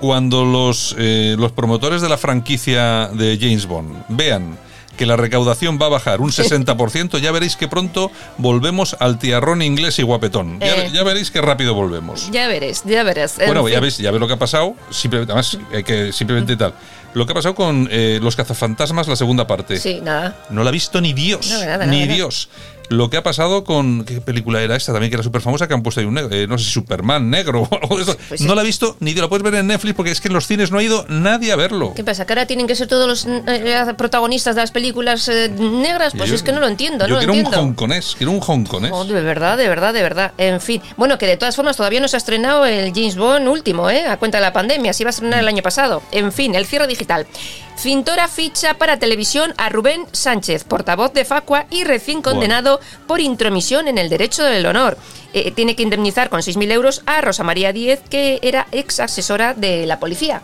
Cuando los, eh, los promotores de la franquicia de James Bond vean que la recaudación va a bajar un 60%, ya veréis que pronto volvemos al tiarrón inglés y guapetón. Ya, Eh. ya veréis que rápido volvemos. Ya veréis, ya verás. En Bueno, ya veis, ya veis lo que ha pasado. Simplemente, además, hay que simplemente tal. Lo que ha pasado con eh, los cazafantasmas, la segunda parte. Sí, nada. No la ha visto ni Dios. No, nada, ni nada. Dios. Lo que ha pasado con. ¿Qué película era esta también que era súper famosa? Que han puesto ahí un negro. eh, no sé si Superman negro o algo de eso. Pues no la he visto ni te lo puedes ver en Netflix porque es que en los cines no ha ido nadie a verlo. ¿Qué pasa? ¿Que ahora tienen que ser todos los eh, protagonistas de las películas eh, negras? Pues Yo- es que no lo entiendo, Yo no lo quiero un entiendo. hongkonés, quiero un hongkonés. Oh, de verdad, de verdad, de verdad. En fin. Bueno, que de todas formas todavía no se ha estrenado el James Bond último, ¿eh? A cuenta de la pandemia. Se iba a estrenar el año pasado. En fin, el cierre digital. Fintora ficha para televisión a Rubén Sánchez, portavoz de Facua y recién Bueno. condenado por intromisión en el derecho del honor. Eh, tiene que indemnizar con 6.000 euros a Rosa María Díez, que era ex asesora de la policía.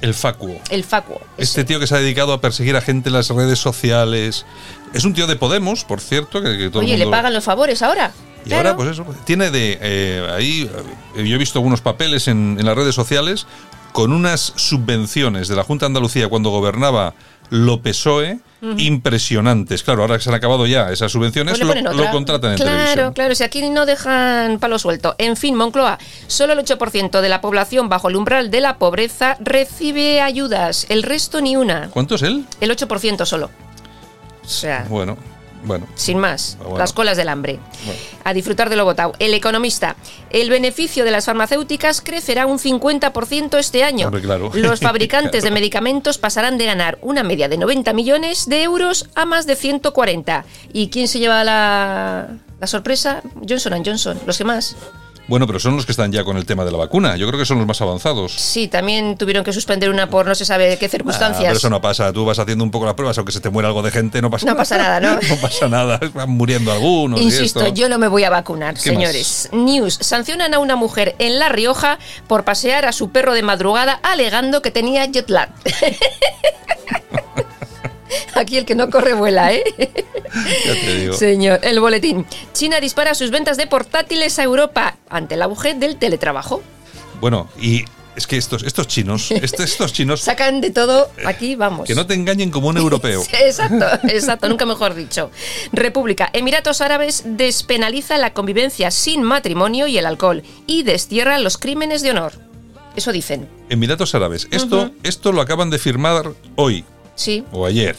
El facuo. El Facuo. Este tío que se ha dedicado a perseguir a gente en las redes sociales. Es un tío de Podemos, por cierto, que, que todo Oye, el ¿le pagan los favores ahora? Y ahora, pues eso, tiene de. eh, ahí, eh, yo he visto algunos papeles en, en las redes sociales con unas subvenciones de la Junta de Andalucía cuando gobernaba lo PSOE impresionantes. Claro, ahora que se han acabado ya esas subvenciones, Pues lo, contratan en claro, televisión. Claro, si aquí no dejan palo suelto. En fin, Moncloa, solo el 8% de la población bajo el umbral de la pobreza recibe ayudas, el resto ni una. ¿Cuánto es él? El 8% solo. O sea, Bueno, bueno. sin más, Ah, bueno. las colas del hambre. Bueno. A disfrutar de lo votado. El economista, el beneficio de las farmacéuticas crecerá un 50% este año. Hombre, claro. Los fabricantes de medicamentos pasarán de ganar una media de 90 millones de euros a más de 140. ¿Y quién se lleva la, la sorpresa? Johnson Johnson, los que más. Bueno, pero son los que están ya con el tema de la vacuna. Yo creo que son los más avanzados. Sí, también tuvieron que suspender una por no se sabe qué Ah, circunstancias. pero eso no pasa. Tú vas haciendo un poco las pruebas, aunque se te muera algo de gente, no pasa No nada. pasa nada, ¿no? No pasa nada. Van muriendo algunos. y Insisto, esto. yo no me voy a vacunar, ¿Qué señores. News. Sancionan a una mujer en La Rioja por pasear a su perro de madrugada alegando que tenía jet lag. Aquí el que no corre vuela, ¿eh? Ya te digo. Señor, el boletín. China dispara sus ventas de portátiles a Europa ante el auge del teletrabajo. Bueno, y es que estos, estos chinos, este- estos chinos, Sacan de todo aquí, vamos. que no te engañen como un europeo. Exacto, exacto, nunca mejor dicho. República. Emiratos Árabes despenaliza la convivencia sin matrimonio y el alcohol y destierra los crímenes de honor. Eso dicen. Emiratos Árabes. Esto, esto lo acaban de firmar hoy Sí. o ayer.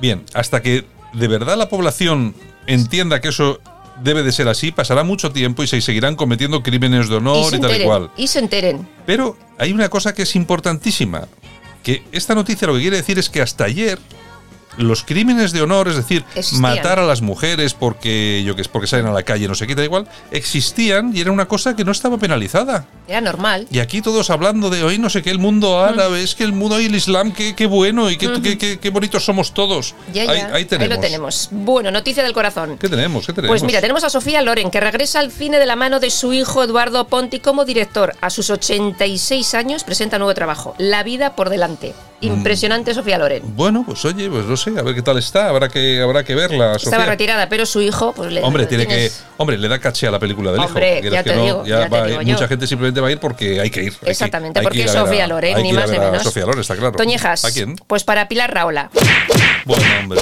Bien, hasta que de verdad la población entienda que eso debe de ser así, pasará mucho tiempo y se seguirán cometiendo crímenes de y honor se y, tal y cual. Y se enteren. Pero hay una cosa que es importantísima, que esta noticia lo que quiere decir es que hasta ayer los crímenes de honor, es decir, Existían. matar a las mujeres porque yo que es porque salen a la calle, no sé qué, da igual, existían y era una cosa que no estaba penalizada. Era normal. Y aquí todos hablando de hoy no sé qué, el mundo árabe, es que el mundo y el islam, qué, qué bueno y qué, Ujú. qué, qué- qué bonitos somos todos. Ya, ya. Ahí, ahí tenemos. lo tenemos. Bueno, noticia del corazón. ¿Qué tenemos? ¿Qué tenemos? Pues mira, tenemos a Sofía Loren, que regresa al cine de la mano de su hijo Eduardo Ponti como director. A sus 86 años presenta nuevo trabajo, La vida por delante. Mm. Impresionante Sofía Loren. Bueno, pues oye, pues no sé, a ver qué tal está, habrá que, habrá que verla. Estaba Sofía. retirada, pero su hijo, pues le Hombre, tiene que, hombre, le da caché a la película del Hombre, hijo. Ya que te no, digo, ya ya te va- digo yo. mucha gente simplemente va a ir porque hay que ir. hay que- Exactamente, hay porque es Sofía Loren, ni más ni menos. Sofía Loren, está claro. Toñejas. ¿A quién? Pues para Pilar Raola. Bueno, hombre.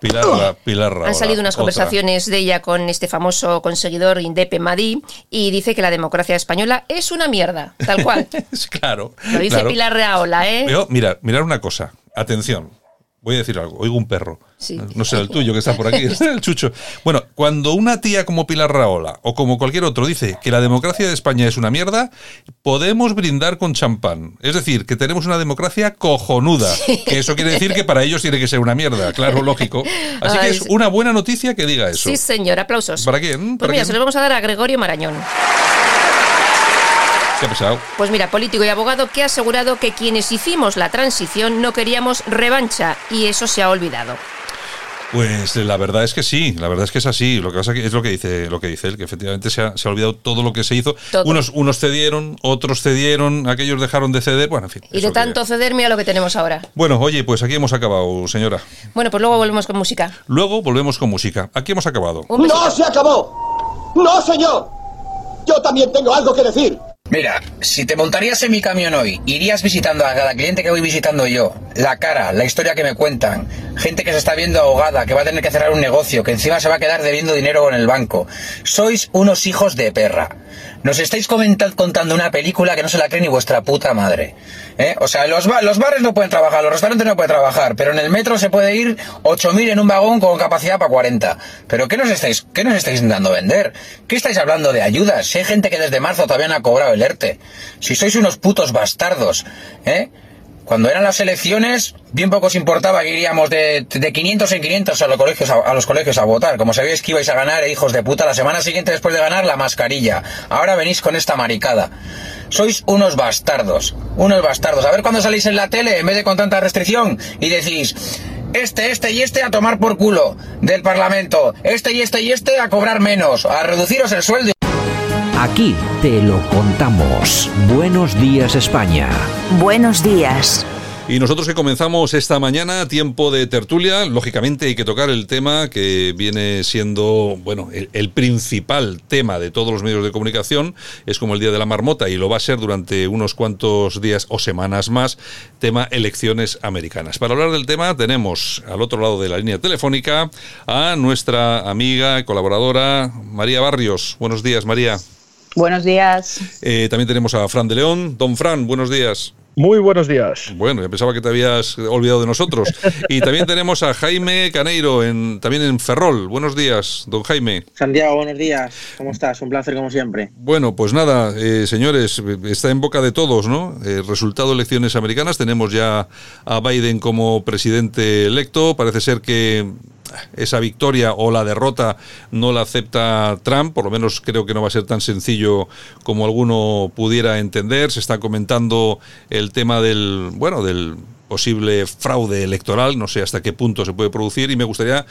Pilar, Ra- Pilar Han salido unas otra. conversaciones de ella con este famoso conseguidor Indepe Madí y dice que la democracia española es una mierda, tal cual. Claro. Lo dice claro. Pilar Raola, ¿eh? Pero, mira, mirar una cosa. Atención. Voy a decir algo. Oigo un perro. Sí. No será el tuyo que está por aquí, el chucho. Bueno, cuando una tía como Pilar Raola o como cualquier otro dice que la democracia de España es una mierda, podemos brindar con champán. Es decir, que tenemos una democracia cojonuda. Que eso quiere decir que para ellos tiene que ser una mierda, claro, lógico. Así que es una buena noticia que diga eso. Sí, señor, aplausos. ¿Para quién? Pues ¿Para mira, quién? se lo vamos a dar a Gregorio Marañón. ¿Qué ha pasado? Pues mira, político y abogado que ha asegurado que quienes hicimos la transición no queríamos revancha y eso se ha olvidado. Pues la verdad es que sí, la verdad es que es así. Lo que pasa que es lo que dice, lo que dice él, que efectivamente se ha, se ha olvidado todo lo que se hizo. Todo. Unos, unos cedieron, otros cedieron, aquellos dejaron de ceder. Bueno, en fin. Y de que- tanto ceder, mira lo que tenemos ahora. Bueno, oye, pues aquí hemos acabado, señora. Bueno, pues luego volvemos con música. Luego volvemos con música. Aquí hemos acabado. ¡No se acabó! ¡No, señor! Yo también tengo algo que decir. Mira, si te montarías en mi camión hoy, irías visitando a cada cliente que voy visitando yo, la cara, la historia que me cuentan, gente que se está viendo ahogada, que va a tener que cerrar un negocio, que encima se va a quedar debiendo dinero con el banco. Sois unos hijos de perra. Nos estáis contando una película que no se la cree ni vuestra puta madre. ¿eh? O sea, los, los bares no pueden trabajar, los restaurantes no pueden trabajar, pero en el metro se puede ir 8.000 en un vagón con capacidad para 40. ¿Pero qué nos estáis, qué nos estáis intentando vender? ¿Qué estáis hablando de ayudas? Si hay gente que desde marzo todavía no ha cobrado el ERTE. Si sois unos putos bastardos, ¿eh? Cuando eran las elecciones, bien poco os importaba que iríamos de, de 500 en 500 a los, colegios, a, los colegios a votar. Como sabíais que ibais a ganar, eh, hijos de puta, la semana siguiente después de ganar, la mascarilla. Ahora venís con esta maricada. Sois unos bastardos, unos bastardos. A ver cuando salís en la tele, en vez de con tanta restricción, y decís, este, este y este a tomar por culo del Parlamento, este y este y este a cobrar menos, a reduciros el sueldo. Aquí te lo contamos. Buenos días España. Buenos días. Y nosotros que comenzamos esta mañana, tiempo de tertulia, lógicamente hay que tocar el tema que viene siendo, bueno, el, principal tema de todos los medios de comunicación, es como el Día de la Marmota y lo va a ser durante unos cuantos días o semanas más, tema elecciones americanas. Para hablar del tema tenemos al otro lado de la línea telefónica a nuestra amiga y colaboradora María Barrios. Buenos días, María. Buenos días. Eh, también tenemos a Fran de León. Don Fran, buenos días. Muy buenos días. Bueno, ya pensaba que te habías olvidado de nosotros. Y también tenemos a Jaime Caneiro, en, también en Ferrol. Buenos días, don Jaime. Santiago, buenos días. ¿Cómo estás? Un placer como siempre. Bueno, pues nada, eh, señores, está en boca de todos, ¿no? El resultado de elecciones americanas. Tenemos ya a Biden como presidente electo. Parece ser que esa victoria o la derrota no la acepta Trump, por lo menos creo que no va a ser tan sencillo como alguno pudiera entender. Se está comentando el tema del, bueno, del posible fraude electoral, no sé hasta qué punto se puede producir y me gustaría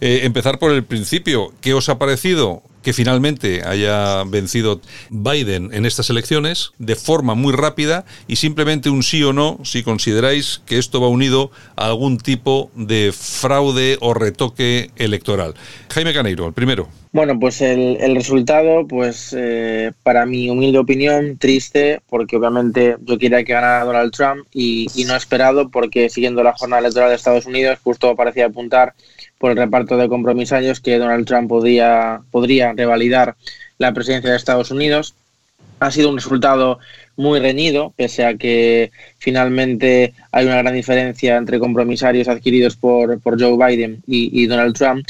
eh, empezar por el principio. ¿Qué os ha parecido que finalmente haya vencido Biden en estas elecciones de forma muy rápida y simplemente un sí o no si consideráis que esto va unido a algún tipo de fraude o retoque electoral. Jaime Caneiro, el primero. Bueno, pues el, resultado, pues eh, para mi humilde opinión, triste, porque obviamente yo quería que ganara Donald Trump y, y no esperado, porque siguiendo la jornada electoral de Estados Unidos, justo parecía apuntar por el reparto de compromisarios que Donald Trump podía, podría revalidar la presidencia de Estados Unidos. Ha sido un resultado muy reñido, pese a que finalmente hay una gran diferencia entre compromisarios adquiridos por, por Joe Biden y, Donald Trump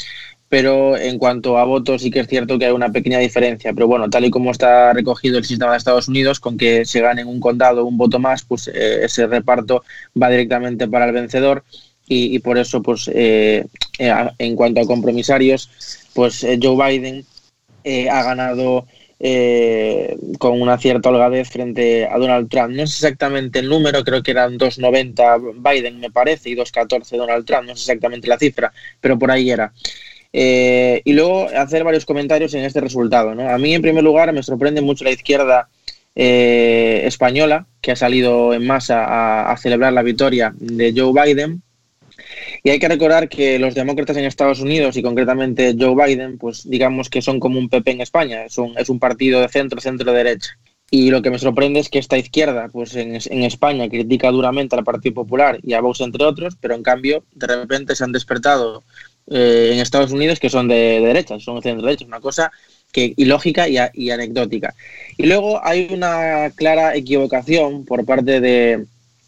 pero en cuanto a votos sí que es cierto que hay una pequeña diferencia. Pero bueno, tal y como está recogido el sistema de Estados Unidos, con que se gane un condado un voto más, pues eh, ese reparto va directamente para el vencedor y, por eso, pues eh, eh, en cuanto a compromisarios, pues eh, Joe Biden ha ganado con una cierta holgadez frente a Donald Trump. No es exactamente el número, creo que eran 2,90 Biden, me parece, y 2,14 Donald Trump, no es exactamente la cifra, pero por ahí era. y luego hacer varios comentarios en este resultado. ¿no? A mí, en primer lugar, me sorprende mucho la izquierda española, que ha salido en masa a celebrar la victoria de Joe Biden y hay que recordar que los demócratas en Estados Unidos y concretamente Joe Biden, pues digamos que son como un PP en España, es un, es partido de centro, centro-derecha. Y lo que me sorprende es que esta izquierda, pues en, España, critica duramente al Partido Popular y a Vox, entre otros, pero en cambio, de repente se han despertado eh, en Estados Unidos que son de, derecha, son de centro-derecha, una cosa que ilógica y, y anecdótica. Y luego hay una clara equivocación por parte de,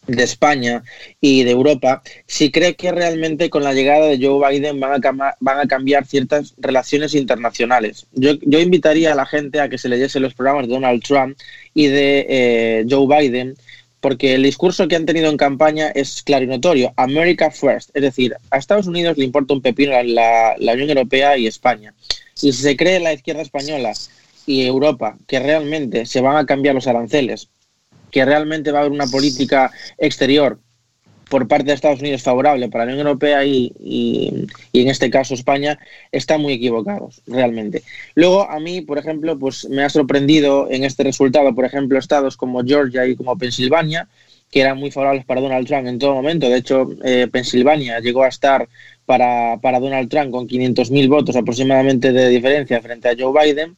de España y de Europa si cree que realmente con la llegada de Joe Biden van a, van a cambiar ciertas relaciones internacionales. Yo, yo, invitaría a la gente a que se leyese los programas de Donald Trump y de eh, Joe Biden porque el discurso que han tenido en campaña es claro y notorio, America First, es decir, a Estados Unidos le importa un pepino la, la Unión Europea y España. Y si se cree la izquierda española y Europa que realmente se van a cambiar los aranceles que realmente va a haber una política exterior por parte de Estados Unidos favorable para la Unión Europea y, en este caso España, están muy equivocados, realmente. Luego, a mí, por ejemplo, pues me ha sorprendido en este resultado, por ejemplo, estados como Georgia y como Pensilvania, que eran muy favorables para Donald Trump en todo momento. De hecho, eh, Pensilvania llegó a estar para, para Donald Trump con 500.000 votos aproximadamente de diferencia frente a Joe Biden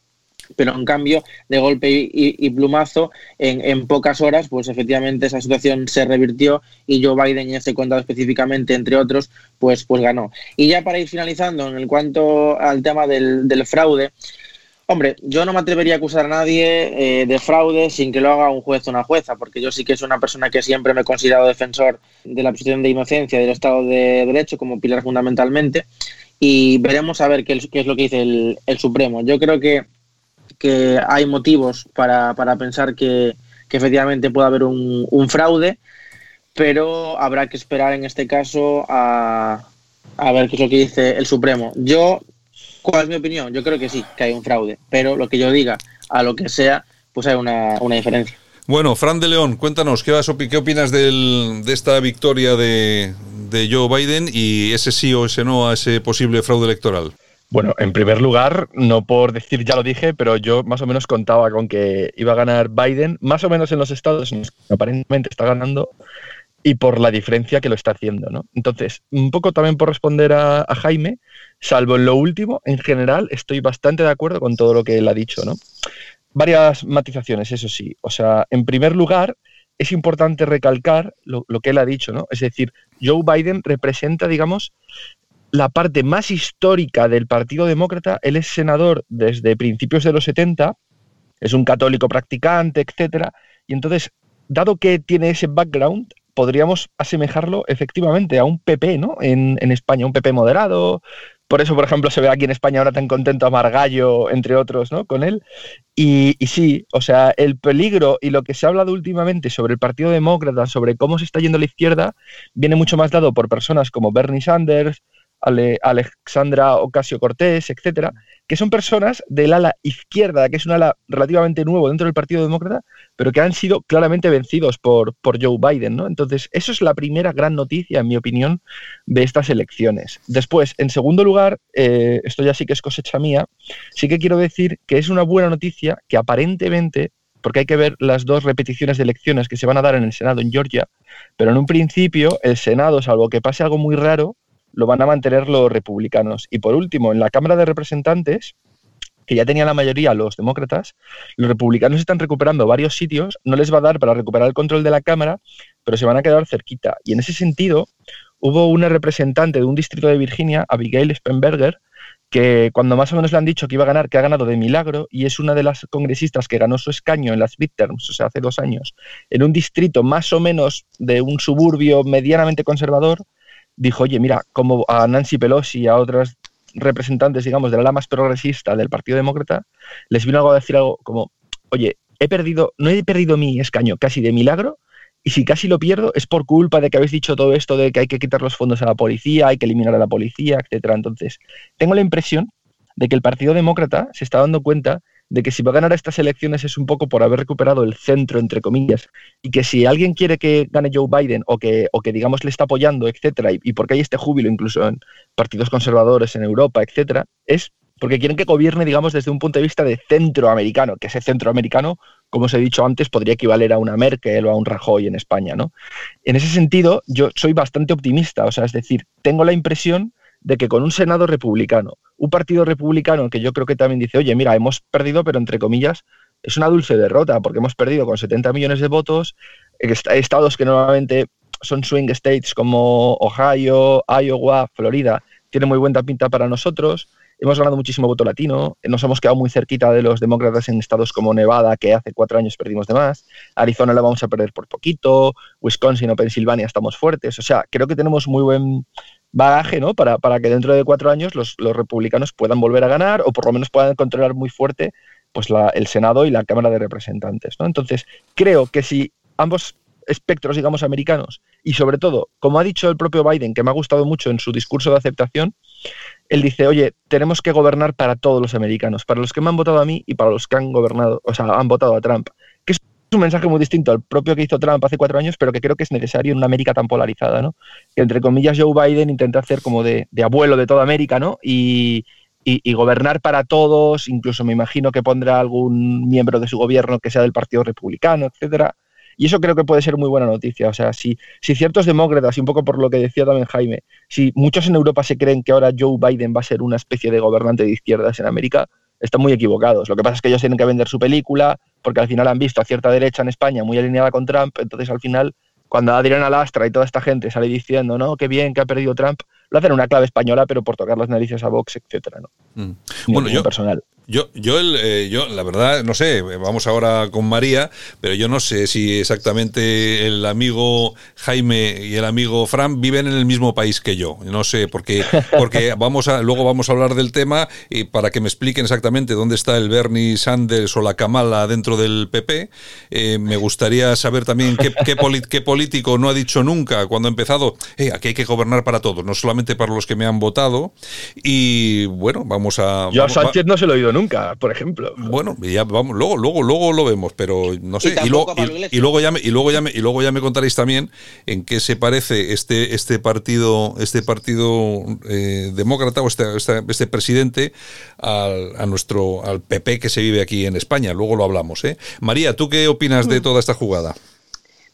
pero en cambio, de golpe y, plumazo, en, pocas horas, pues efectivamente esa situación se revirtió y Joe Biden en ese condado específicamente, entre otros, pues, pues ganó. Y ya para ir finalizando, en cuanto al tema del, fraude, Hombre, yo no me atrevería a acusar a nadie eh, de fraude sin que lo haga un juez o una jueza, porque yo sí que soy una persona que siempre me he considerado defensor de la presunción de inocencia del Estado de Derecho como pilar fundamentalmente, y veremos a ver qué, es lo que dice el, Supremo. Yo creo que, que hay motivos para, pensar que, efectivamente puede haber un, un, fraude, pero habrá que esperar en este caso a, a ver qué es lo que dice el Supremo. Yo ¿Cuál es mi opinión? Yo creo que sí, que hay un fraude, pero lo que yo diga a lo que sea, pues hay una, diferencia. Bueno, Fran de León, cuéntanos, ¿qué, qué opinas de esta victoria de, Joe Biden y ese sí o ese no a ese posible fraude electoral? Bueno, en primer lugar, no por decir ya lo dije, pero yo más o menos contaba con que iba a ganar Biden, más o menos en los estados en los que aparentemente está ganando, y por la diferencia que lo está haciendo, ¿no? Entonces, un poco también por responder a, Jaime, salvo en lo último, en general estoy bastante de acuerdo con todo lo que él ha dicho, ¿no? Varias matizaciones, eso sí. O sea, en primer lugar, es importante recalcar lo, lo que él ha dicho, ¿no? Es decir, Joe Biden representa, digamos, la parte más histórica del Partido Demócrata. Él es senador desde principios de los 70, es un católico practicante, etcétera, y entonces, dado que tiene ese background, podríamos asemejarlo efectivamente a un PP, ¿no? En, España, un PP moderado. Por eso, por ejemplo, se ve aquí en España ahora tan contento a Margallo, entre otros, ¿no? Con él. Y, y, sí, o sea, el peligro y lo que se ha hablado últimamente sobre el Partido Demócrata, sobre cómo se está yendo a la izquierda, viene mucho más dado por personas como Bernie Sanders, Alexandra Ocasio Cortés, etcétera, que son personas del ala izquierda, que es un ala relativamente nuevo dentro del Partido Demócrata, pero que han sido claramente vencidos por, por Joe Biden, ¿no? Entonces, eso es la primera gran noticia, en mi opinión, de estas elecciones. Después, en segundo lugar, eh, esto ya sí que es cosecha mía, sí que quiero decir que es una buena noticia que aparentemente porque hay que ver las dos repeticiones de elecciones que se van a dar en el Senado en Georgia, pero en un principio el Senado, salvo que pase algo muy raro, lo van a mantener los republicanos. Y por último, en la Cámara de Representantes, que ya tenía la mayoría los demócratas, los republicanos están recuperando varios sitios, no les va a dar para recuperar el control de la Cámara, pero se van a quedar cerquita. Y en ese sentido, hubo una representante de un distrito de Virginia, Abigail Spenberger, que cuando más o menos le han dicho que iba a ganar, que ha ganado de milagro, y es una de las congresistas que ganó su escaño en las midterms, o sea, hace dos años, en un distrito más o menos de un suburbio medianamente conservador, dijo, oye, mira, como a Nancy Pelosi y a otros representantes, digamos, de la ala más progresista del Partido Demócrata, les vino algo a decir algo como, oye, he perdido, no he perdido mi escaño casi de milagro, y si casi lo pierdo es por culpa de que habéis dicho todo esto de que hay que quitar los fondos a la policía, hay que eliminar a la policía, etcétera. Entonces, tengo la impresión de que el Partido Demócrata se está dando cuenta de que si va a ganar estas elecciones es un poco por haber recuperado el centro, entre comillas, y que si alguien quiere que gane Joe Biden o que, o que digamos, le está apoyando, etcétera, y, porque hay este júbilo incluso en partidos conservadores en Europa, etcétera, es porque quieren que gobierne, digamos, desde un punto de vista de centroamericano, que ese centroamericano, como os he dicho antes, podría equivaler a una Merkel o a un Rajoy en España, ¿no? En ese sentido, yo soy bastante optimista, o sea, es decir, tengo la impresión de que con un Senado republicano, un partido republicano que yo creo que también dice, oye, mira, hemos perdido, pero entre comillas, es una dulce derrota, porque hemos perdido con 70 millones de votos, estados que normalmente son swing states como Ohio, Iowa, Florida, tienen muy buena pinta para nosotros, hemos ganado muchísimo voto latino, nos hemos quedado muy cerquita de los demócratas en estados como Nevada, que hace cuatro años perdimos de más, Arizona la vamos a perder por poquito, Wisconsin o Pensilvania estamos fuertes, o sea, creo que tenemos muy buen bagaje, ¿no? Para, para que dentro de cuatro años los, republicanos puedan volver a ganar o por lo menos puedan controlar muy fuerte pues el Senado y la Cámara de Representantes, ¿no? Entonces, creo que si ambos espectros, digamos, americanos, y sobre todo, como ha dicho el propio Biden, que me ha gustado mucho en su discurso de aceptación, él dice, oye, tenemos que gobernar para todos los americanos, para los que me han votado a mí y para los que han gobernado, o sea, han votado a Trump un mensaje muy distinto al propio que hizo Trump hace cuatro años, pero que creo que es necesario en una América tan polarizada, ¿no? Que entre comillas Joe Biden intenta hacer como de, abuelo de toda América, ¿no? Y, gobernar para todos, incluso me imagino que pondrá algún miembro de su gobierno que sea del Partido Republicano, etcétera. Y eso creo que puede ser muy buena noticia. O sea, si, si ciertos demócratas, y un poco por lo que decía también Jaime, si muchos en Europa se creen que ahora Joe Biden va a ser una especie de gobernante de izquierdas en América, están muy equivocados. Lo que pasa es que ellos tienen que vender su película, porque al final han visto a cierta derecha en España muy alineada con Trump, entonces al final, cuando Adriana Lastra y toda esta gente sale diciendo, no, qué bien que ha perdido Trump, lo hacen en una clave española, pero por tocar las narices a Vox, etcétera, ¿no? Mm. Bueno, yo, personal. Yo, yo, el, eh, yo, la verdad, no sé, vamos ahora con María, pero yo no sé si exactamente el amigo Jaime y el amigo Fran viven en el mismo país que yo. No sé, porque, porque vamos a, luego vamos a hablar del tema y para que me expliquen exactamente dónde está el Bernie Sanders o la Kamala dentro del PP. eh, me gustaría saber también qué, qué, poli- qué político no ha dicho nunca cuando ha empezado, eh, aquí hay que gobernar para todos, no solamente para los que me han votado. Y bueno, vamos a... Yo a va- Sánchez no se lo he oído nunca, por ejemplo. bueno, ya vamos, luego, luego, luego lo vemos, pero no sé. Y Y, luego, y- y luego ya me, y luego ya me, y luego ya me contaréis también en qué se parece este, este partido, este partido eh, demócrata o este, este, este presidente al, a nuestro al PP que se vive aquí en España. Luego lo hablamos, ¿eh? María, ¿tú qué opinas de toda esta jugada?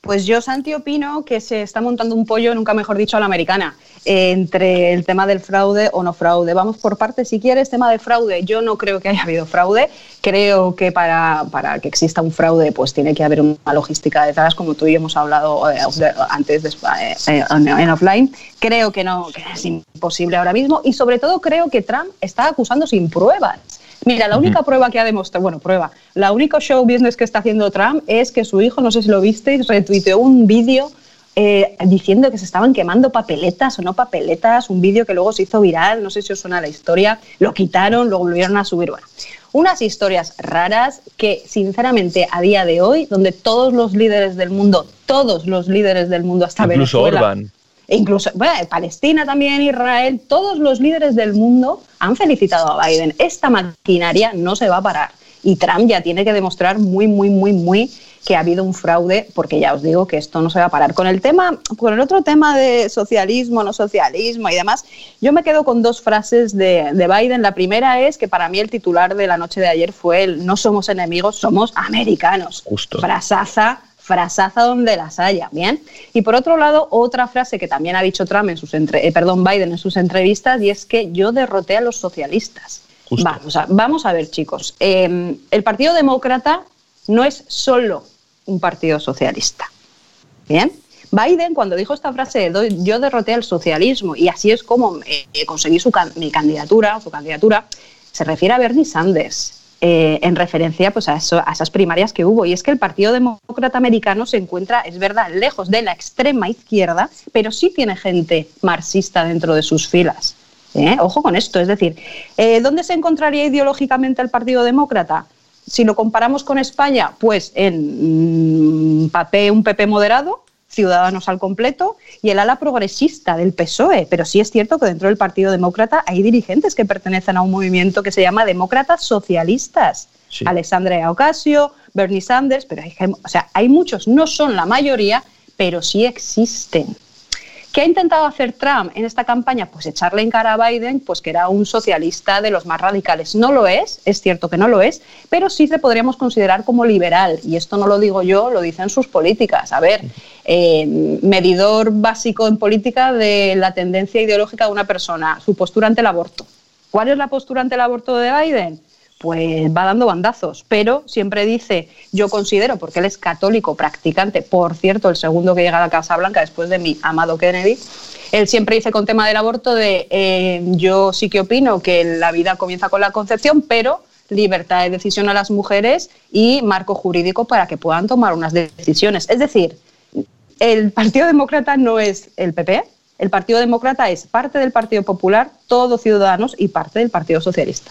Pues yo, Santi, opino que se está montando un pollo, nunca mejor dicho, a la americana, entre el tema del fraude o no fraude. Vamos por partes, si quieres, tema de fraude. Yo no creo que haya habido fraude. Creo que para, para que exista un fraude, pues tiene que haber una logística detrás, como tú y yo hemos hablado eh, antes de- eh, en offline. Creo que no, que es imposible ahora mismo. Y sobre todo creo que Trump está acusando sin pruebas. Mira, la única prueba que ha demostrado, bueno, prueba, la única show business que está haciendo Trump es que su hijo, no sé si lo visteis, retuiteó un vídeo eh, diciendo que se estaban quemando papeletas o no papeletas, un vídeo que luego se hizo viral, no sé si os suena la historia, lo quitaron, lo volvieron a subir, bueno, unas historias raras que sinceramente a día de hoy, donde todos los líderes del mundo, todos los líderes del mundo, hasta Incluso Venezuela, Orban. E incluso bueno, Palestina también, Israel, todos los líderes del mundo han felicitado a Biden. Esta maquinaria no se va a parar y Trump ya tiene que demostrar muy, muy, muy, muy que ha habido un fraude, porque ya os digo que esto no se va a parar. Con el tema, con el otro tema de socialismo, no socialismo y demás, yo me quedo con dos frases de, de Biden. La primera es que para mí el titular de la noche de ayer fue el no somos enemigos, somos americanos. Justo. Frasaza frasaza donde las haya, ¿bien? Y por otro lado, otra frase que también ha dicho Trump en sus entre- eh, perdón, Biden en sus entrevistas y es que yo derroté a los socialistas. Vamos a, vamos a ver, chicos. eh, el Partido Demócrata no es solo un partido socialista. Bien. Biden, cuando dijo esta frase, de "Doy- yo derroté al socialismo y así es como eh, conseguí su can- mi candidatura, su candidatura, se refiere a Bernie Sanders, eh, en referencia pues, a, eso- a esas primarias que hubo. Y es que el Partido Demócrata Americano se encuentra, es verdad, lejos de la extrema izquierda, pero sí tiene gente marxista dentro de sus filas. ¿eh? Ojo con esto, es decir, eh, ¿dónde se encontraría ideológicamente el Partido Demócrata? Si lo comparamos con España, pues en mm, papé, un PP moderado, Ciudadanos al completo, y el ala progresista del PSOE. Pero sí es cierto que dentro del Partido Demócrata hay dirigentes que pertenecen a un movimiento que se llama Demócratas Socialistas. Alexandria Ocasio, Bernie Sanders, pero hay, gen- o sea, hay muchos, no son la mayoría, pero sí existen. ¿Qué ha intentado hacer Trump en esta campaña? Pues echarle en cara a Biden, pues que era un socialista de los más radicales. No lo es, es cierto que no lo es, pero sí le podríamos considerar como liberal. Y esto no lo digo yo, lo dicen sus políticas. A ver, eh, medidor básico en política de la tendencia ideológica de una persona, su postura ante el aborto. ¿Cuál es la postura ante el aborto de Biden? Pues va dando bandazos, pero siempre dice, yo considero, porque él es católico practicante, por cierto, el segundo que llega a la Casa Blanca después de mi amado Kennedy, él siempre dice con tema del aborto de, eh, yo sí que opino que la vida comienza con la concepción, pero libertad de decisión a las mujeres y marco jurídico para que puedan tomar unas decisiones. Es decir, el Partido Demócrata no es el PP, el Partido Demócrata es parte del Partido Popular, todos ciudadanos y parte del Partido Socialista.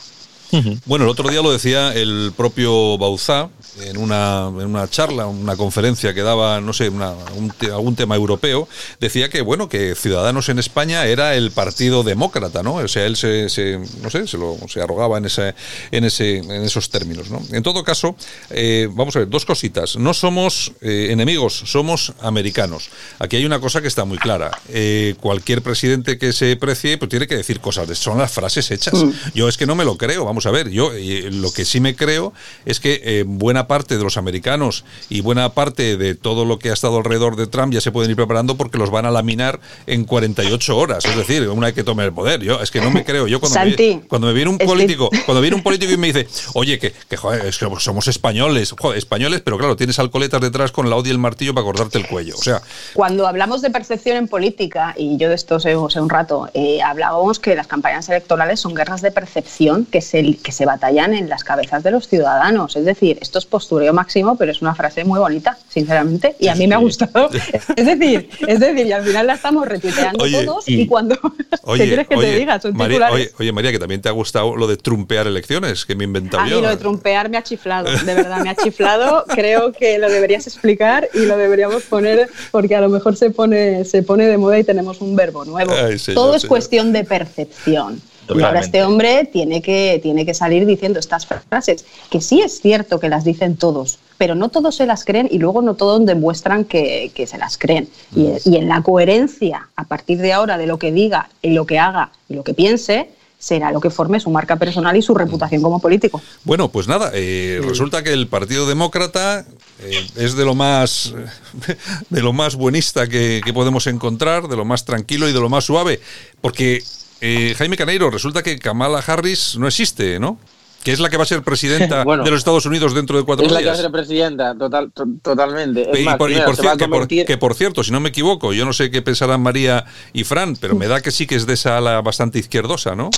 Bueno, el otro día lo decía el propio Bauzá en una, en una charla, una conferencia que daba, no sé, una- un algún tema europeo, decía que, bueno, que Ciudadanos en España era el partido demócrata, ¿no? O sea, él se, se- no sé, se, lo, se arrogaba en, ese, en, ese, en esos términos, ¿no? En todo caso, eh, vamos a ver, dos cositas. No somos eh, enemigos, somos americanos. Aquí hay una cosa que está muy clara. Eh, cualquier presidente que se precie, pues tiene que decir cosas, son las frases hechas. Mm. Yo es que no me lo creo, vamos a ver, yo eh, lo que sí me creo es que eh, buena parte de los americanos y buena parte de todo lo que ha estado alrededor de Trump ya se pueden ir preparando porque los van a laminar en 48 horas, es decir, una vez que tome el poder. Yo es que no me creo, yo cuando, Santi, me, cuando me viene un político, cuando viene un político y me dice, "Oye, que, que joder, es que somos españoles, joder, españoles, pero claro, tienes alcoletas detrás con la Audi y el martillo para cortarte el cuello." O sea, Cuando hablamos de percepción en política, y yo de esto sé, sé un rato, eh, hablábamos que las campañas electorales son guerras de percepción que se y que se batallan en las cabezas de los ciudadanos. Es decir, esto es postureo máximo, pero es una frase muy bonita, sinceramente, y a mí me ha gustado. Es decir, es decir, y al final la estamos retuiteando todos y, cuando oye, quieres que te diga? Son María, oye, María, que también te ha gustado lo de trumpear elecciones, que me he inventado A mí yo. lo de trumpear me ha chiflado, de verdad me ha chiflado. Creo que lo deberías explicar y lo deberíamos poner porque a lo mejor se pone, se pone de moda y tenemos un verbo nuevo. Ay, señor, Todo es señor. cuestión de percepción. Y ahora este hombre tiene que, tiene que salir diciendo estas frases, que sí es cierto que las dicen todos, pero no todos se las creen y luego no todos demuestran que, que se las creen. Y, y en la coherencia, a partir de ahora, de lo que diga y lo que haga y lo que piense, será lo que forme su marca personal y su reputación como político. Bueno, pues nada, eh, resulta que el Partido Demócrata eh, es de lo más de lo más buenista que, que podemos encontrar, de lo más tranquilo y de lo más suave, porque eh, Jaime Caneiro, resulta que Kamala Harris no existe, ¿no? Que es la que va a ser presidenta Bueno. de los Estados Unidos dentro de cuatro Es la que va a días. ser presidenta, total, to- totalmente. Es Y más, por, y primero, por cier- que, por, que por cierto, si no me equivoco, yo no sé qué pensarán María y Fran, pero me da que sí que es de esa ala bastante izquierdosa, ¿no?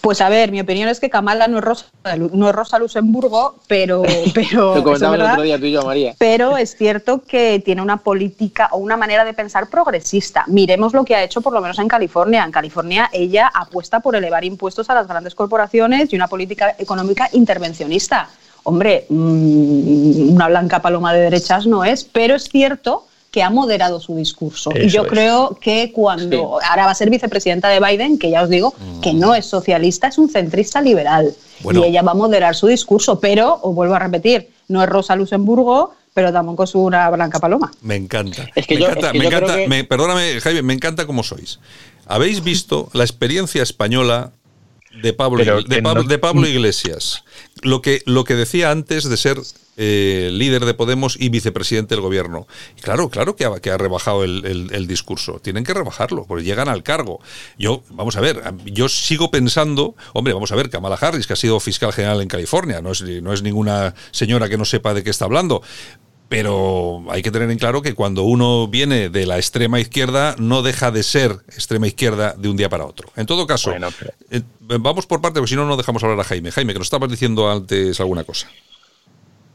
Pues a ver, mi opinión es que Kamala no es Rosa, no es Rosa Luxemburgo, pero, pero, Lo comentamos el otro día tú y yo, María. pero es cierto que tiene una política o una manera de pensar progresista. Miremos lo que ha hecho por lo menos en California. En California ella apuesta por elevar impuestos a las grandes corporaciones y una política económica intervencionista. Hombre, mm, una blanca paloma de derechas no es, pero es cierto que ha moderado su discurso. y Eso yo es. creo que cuando ahora va a ser vicepresidenta de Biden, que ya os digo que no es socialista, es un centrista liberal. Bueno. Y ella va a moderar su discurso, pero, os vuelvo a repetir, no es Rosa Luxemburgo, pero tampoco es una blanca paloma. Me encanta. Es que me yo- encanta, es que me encanta, que- me- perdóname, Jaime, me encanta cómo sois. ¿Habéis visto la experiencia española de Pablo, Pero de Pablo, no- de Pablo Iglesias? Lo que, lo que decía antes de ser eh, líder de Podemos y vicepresidente del gobierno. Y claro, claro que ha, que ha rebajado el, el- el discurso. Tienen que rebajarlo, porque llegan al cargo. Yo, vamos a ver, yo sigo pensando, hombre, vamos a ver, Kamala Harris, que ha sido fiscal general en California, no es, no es ninguna señora que no sepa de qué está hablando. Pero hay que tener en claro que cuando uno viene de la extrema izquierda, no deja de ser extrema izquierda de un día para otro. En todo caso, Bueno, pero- eh, vamos por parte, porque si no, no dejamos hablar a Jaime. Jaime, que nos estabas diciendo antes alguna cosa.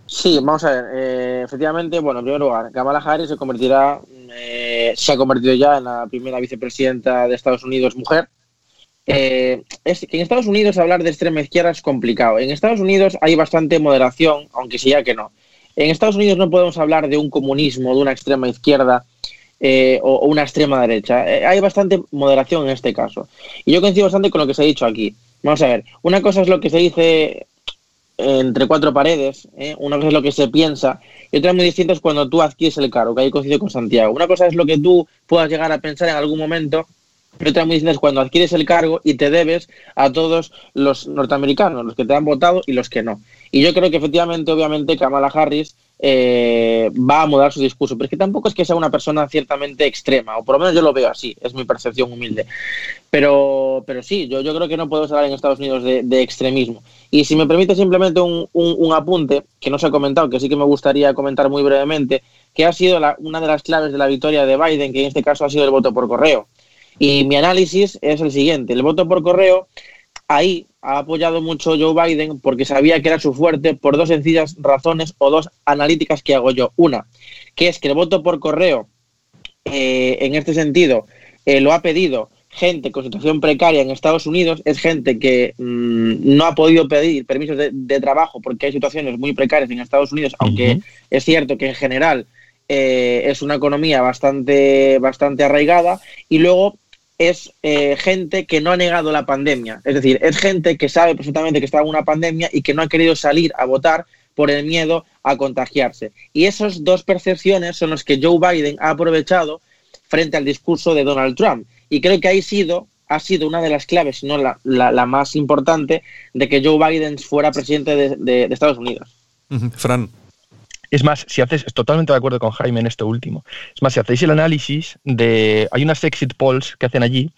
Sí, vamos a ver. eh, efectivamente, bueno, en primer lugar, Kamala Harris se convertirá, eh, se ha convertido ya en la primera vicepresidenta de Estados Unidos mujer. Eh, es que en Estados Unidos hablar de extrema izquierda es complicado. En Estados Unidos hay bastante moderación, aunque sí ya que no. En Estados Unidos no podemos hablar de un comunismo, de una extrema izquierda eh, o, una extrema derecha. Eh, hay bastante moderación en este caso. Y yo coincido bastante con lo que se ha dicho aquí. Vamos a ver, una cosa es lo que se dice entre cuatro paredes, ¿eh? una cosa es lo que se piensa y otra muy distinta es cuando tú adquieres el cargo, que ahí coincido con Santiago. Una cosa es lo que tú puedas llegar a pensar en algún momento y otra muy distinta es cuando adquieres el cargo y te debes a todos los norteamericanos, los que te han votado y los que no. Y yo creo que efectivamente, obviamente, Kamala Harris eh, va a mudar su discurso, pero es que tampoco es que sea una persona ciertamente extrema, o por lo menos yo lo veo así, es mi percepción humilde. Pero, pero sí, yo, yo creo que no podemos hablar en Estados Unidos de, extremismo. Y si me permite simplemente un, un- un apunte que no se ha comentado, que sí que me gustaría comentar muy brevemente, que ha sido una de las claves de la victoria de Biden, que en este caso ha sido el voto por correo. Y mi análisis es el siguiente, el voto por correo ahí ha apoyado mucho Joe Biden porque sabía que era su fuerte por dos sencillas razones o dos analíticas que hago yo. Una, que es que el voto por correo, eh, en este sentido, eh, lo ha pedido gente con situación precaria en Estados Unidos, es gente que mm, no ha podido pedir permisos de, de trabajo porque hay situaciones muy precarias en Estados Unidos, aunque es cierto que en general eh, es una economía bastante, bastante arraigada, y luego es eh, gente que no ha negado la pandemia. Es decir, es gente que sabe perfectamente que está en una pandemia y que no ha querido salir a votar por el miedo a contagiarse. Y esas dos percepciones son las que Joe Biden ha aprovechado frente al discurso de Donald Trump. Y creo que ahí sido, ha sido una de las claves, si no la, la- más importante, de que Joe Biden fuera presidente de, de- de Estados Unidos. Fran. Es más, si haces, totalmente de acuerdo con Jaime en esto último. Es más, si hacéis el análisis de, hay unas exit polls que hacen allí,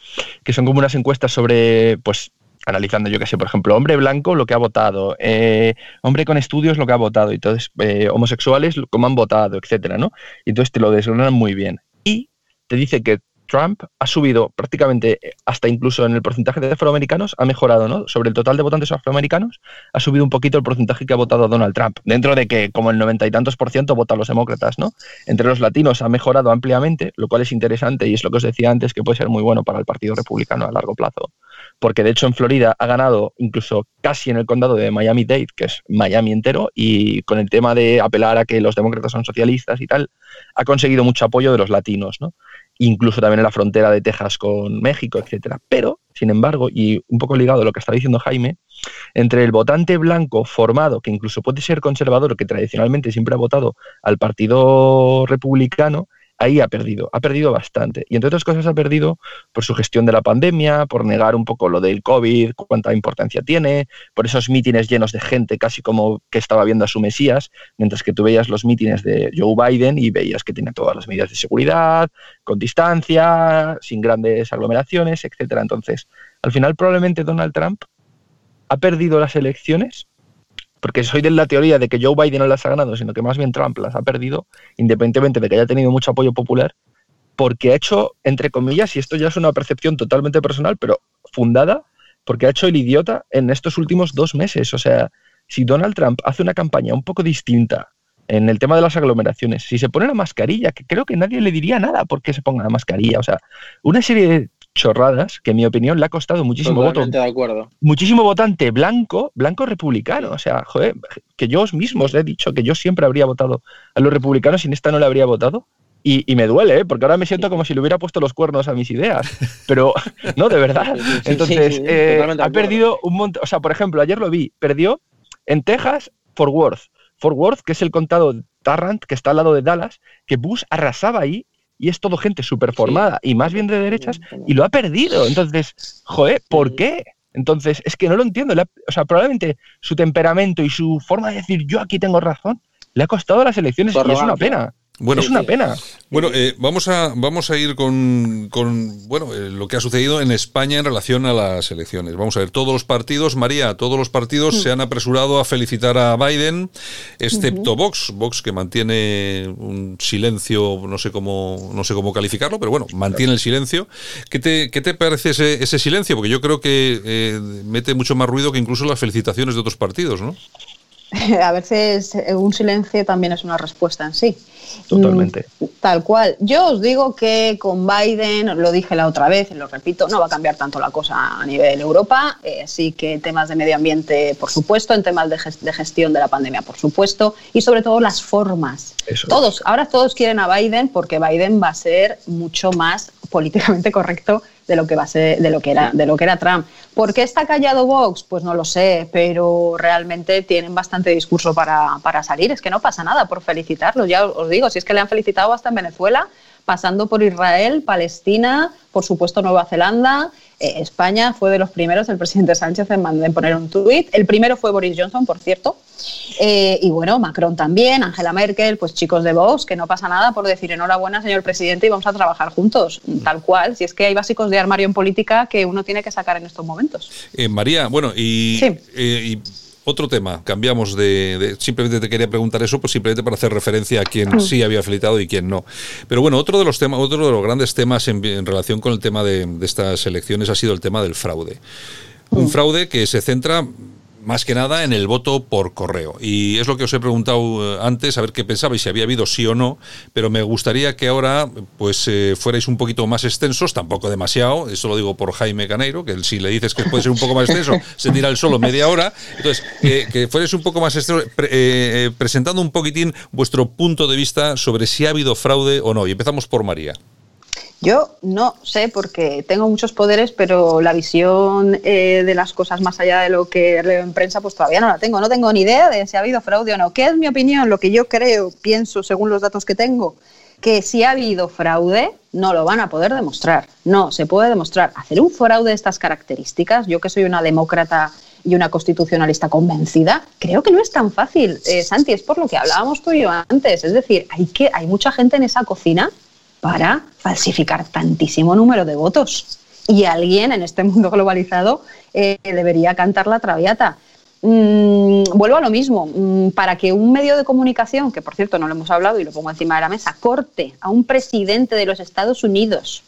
que son como unas encuestas sobre, pues, analizando, yo qué sé, por ejemplo, hombre blanco lo que ha votado, eh, hombre con estudios lo que ha votado, y entonces eh, homosexuales cómo han votado, etcétera, ¿no? Y entonces te lo desgranan muy bien. Y te dice que Trump ha subido prácticamente eh, hasta incluso en el porcentaje de afroamericanos, ha mejorado, ¿no? Sobre el total de votantes afroamericanos, ha subido un poquito el porcentaje que ha votado Donald Trump, dentro de que como el noventa y tantos por ciento votan los demócratas, ¿no? Entre los latinos ha mejorado ampliamente, lo cual es interesante y es lo que os decía antes, que puede ser muy bueno para el Partido Republicano a largo plazo. Porque de hecho en Florida ha ganado incluso casi en el condado de Miami-Dade, que es Miami entero, y con el tema de apelar a que los demócratas son socialistas y tal, ha conseguido mucho apoyo de los latinos, ¿no? Incluso también en la frontera de Texas con México, etcétera. Pero, sin embargo, y un poco ligado a lo que está diciendo Jaime, entre el votante blanco formado, que incluso puede ser conservador, que tradicionalmente siempre ha votado al Partido Republicano, ahí ha perdido, ha perdido bastante. Y entre otras cosas ha perdido por su gestión de la pandemia, por negar un poco lo del COVID, cuánta importancia tiene, por esos mítines llenos de gente, casi como que estaba viendo a su Mesías, mientras que tú veías los mítines de Joe Biden y veías que tenía todas las medidas de seguridad, con distancia, sin grandes aglomeraciones, etcétera. Entonces, al final probablemente Donald Trump ha perdido las elecciones porque soy de la teoría de que Joe Biden no las ha ganado, sino que más bien Trump las ha perdido, independientemente de que haya tenido mucho apoyo popular, porque ha hecho, entre comillas, y esto ya es una percepción totalmente personal, pero fundada, porque ha hecho el idiota en estos últimos dos meses. O sea, si Donald Trump hace una campaña un poco distinta en el tema de las aglomeraciones, si se pone la mascarilla, que creo que nadie le diría nada porque se ponga la mascarilla, o sea, una serie de chorradas que en mi opinión le ha costado muchísimo voto. de acuerdo. Muchísimo votante blanco, blanco republicano. O sea, joder, que yo mismo os he dicho que yo siempre habría votado a los republicanos y en esta no le habría votado. Y, me duele, ¿eh? porque ahora me siento como si le hubiera puesto los cuernos a mis ideas. Pero, no, de verdad. Entonces, eh, ha perdido un montón. O sea, por ejemplo, ayer lo vi, perdió en Texas Fort Worth. Fort Worth, que es el condado Tarrant, que está al lado de Dallas, que Bush arrasaba ahí y es todo gente súper formada y más bien de derechas y lo ha perdido. Entonces, joder, ¿por qué? Entonces, es que no lo entiendo. o sea, probablemente su temperamento y su forma de decir yo aquí tengo razón le ha costado las elecciones y es una pena. Bueno, es una pena. Bueno, eh, vamos, a, vamos a ir con, bueno, eh, lo que ha sucedido en España en relación a las elecciones. Vamos a ver, todos los partidos, María, todos los partidos mm. se han apresurado a felicitar a Biden, excepto Vox, Vox que mantiene un silencio, no sé cómo, no sé cómo calificarlo, pero bueno, mantiene el silencio. ¿Qué te, qué te parece ese, ese silencio? Porque yo creo que eh, mete mucho más ruido que incluso las felicitaciones de otros partidos, ¿no? a veces un silencio también es una respuesta en sí. Totalmente. Mm, tal cual. Yo os digo que con Biden, lo dije la otra vez y lo repito, no va a cambiar tanto la cosa a nivel Europa. Eh, sí que temas de medio ambiente, por supuesto, en temas de, gestión de la pandemia, por supuesto, y sobre todo las formas. todos, ahora todos quieren a Biden porque Biden va a ser mucho más políticamente correcto de lo que va a ser, de lo que era, de lo que era Trump. ¿Por qué está callado Vox? Pues no lo sé, pero realmente tienen bastante discurso para, para salir. Es que no pasa nada por felicitarlos. Ya os digo, si es que le han felicitado hasta en Venezuela, pasando por Israel, Palestina, por supuesto Nueva Zelanda, eh, España fue de los primeros, el presidente Sánchez en, poner un tuit. El primero fue Boris Johnson, por cierto. Eh, y bueno, Macron también, Angela Merkel, pues chicos de Vox, que no pasa nada por decir enhorabuena, señor presidente, y vamos a trabajar juntos, tal cual. Si es que hay básicos de armario en política que uno tiene que sacar en estos momentos. Eh, María, bueno, y, y otro tema, cambiamos de, Simplemente te quería preguntar eso, pues simplemente para hacer referencia a quién mm. sí había felicitado y quién no. Pero bueno, otro de los temas, otro de los grandes temas en, relación con el tema de, de, estas elecciones ha sido el tema del fraude. Un mm. fraude que se centra más que nada en el voto por correo. Y es lo que os he preguntado eh, antes, a ver qué pensabais, si había habido sí o no, pero me gustaría que ahora pues eh, fuerais un poquito más extensos, tampoco demasiado, eso lo digo por Jaime Caneiro, que si le dices que puede ser un poco más extenso, se tira el solo media hora. Entonces, que fuerais un poco más extensos, eh, presentando un poquitín vuestro punto de vista sobre si ha habido fraude o no. Y empezamos por María. Yo no sé porque tengo muchos poderes, pero la visión eh, de las cosas más allá de lo que leo en prensa, pues todavía no la tengo. No tengo ni idea de si ha habido fraude o no. ¿Qué es mi opinión? Lo que yo creo, pienso, según los datos que tengo, que si ha habido fraude, no lo van a poder demostrar. No, se puede demostrar. Hacer un fraude de estas características, yo que soy una demócrata y una constitucionalista convencida, creo que no es tan fácil. Eh, Santi, es por lo que hablábamos tú y yo antes. Es decir, hay, que, hay mucha gente en esa cocina para falsificar tantísimo número de votos. Y alguien en este mundo globalizado eh, debería cantar la traviata. Mm, vuelvo a lo mismo, mm, para que un medio de comunicación, que por cierto no lo hemos hablado y lo pongo encima de la mesa, corte a un presidente de los Estados Unidos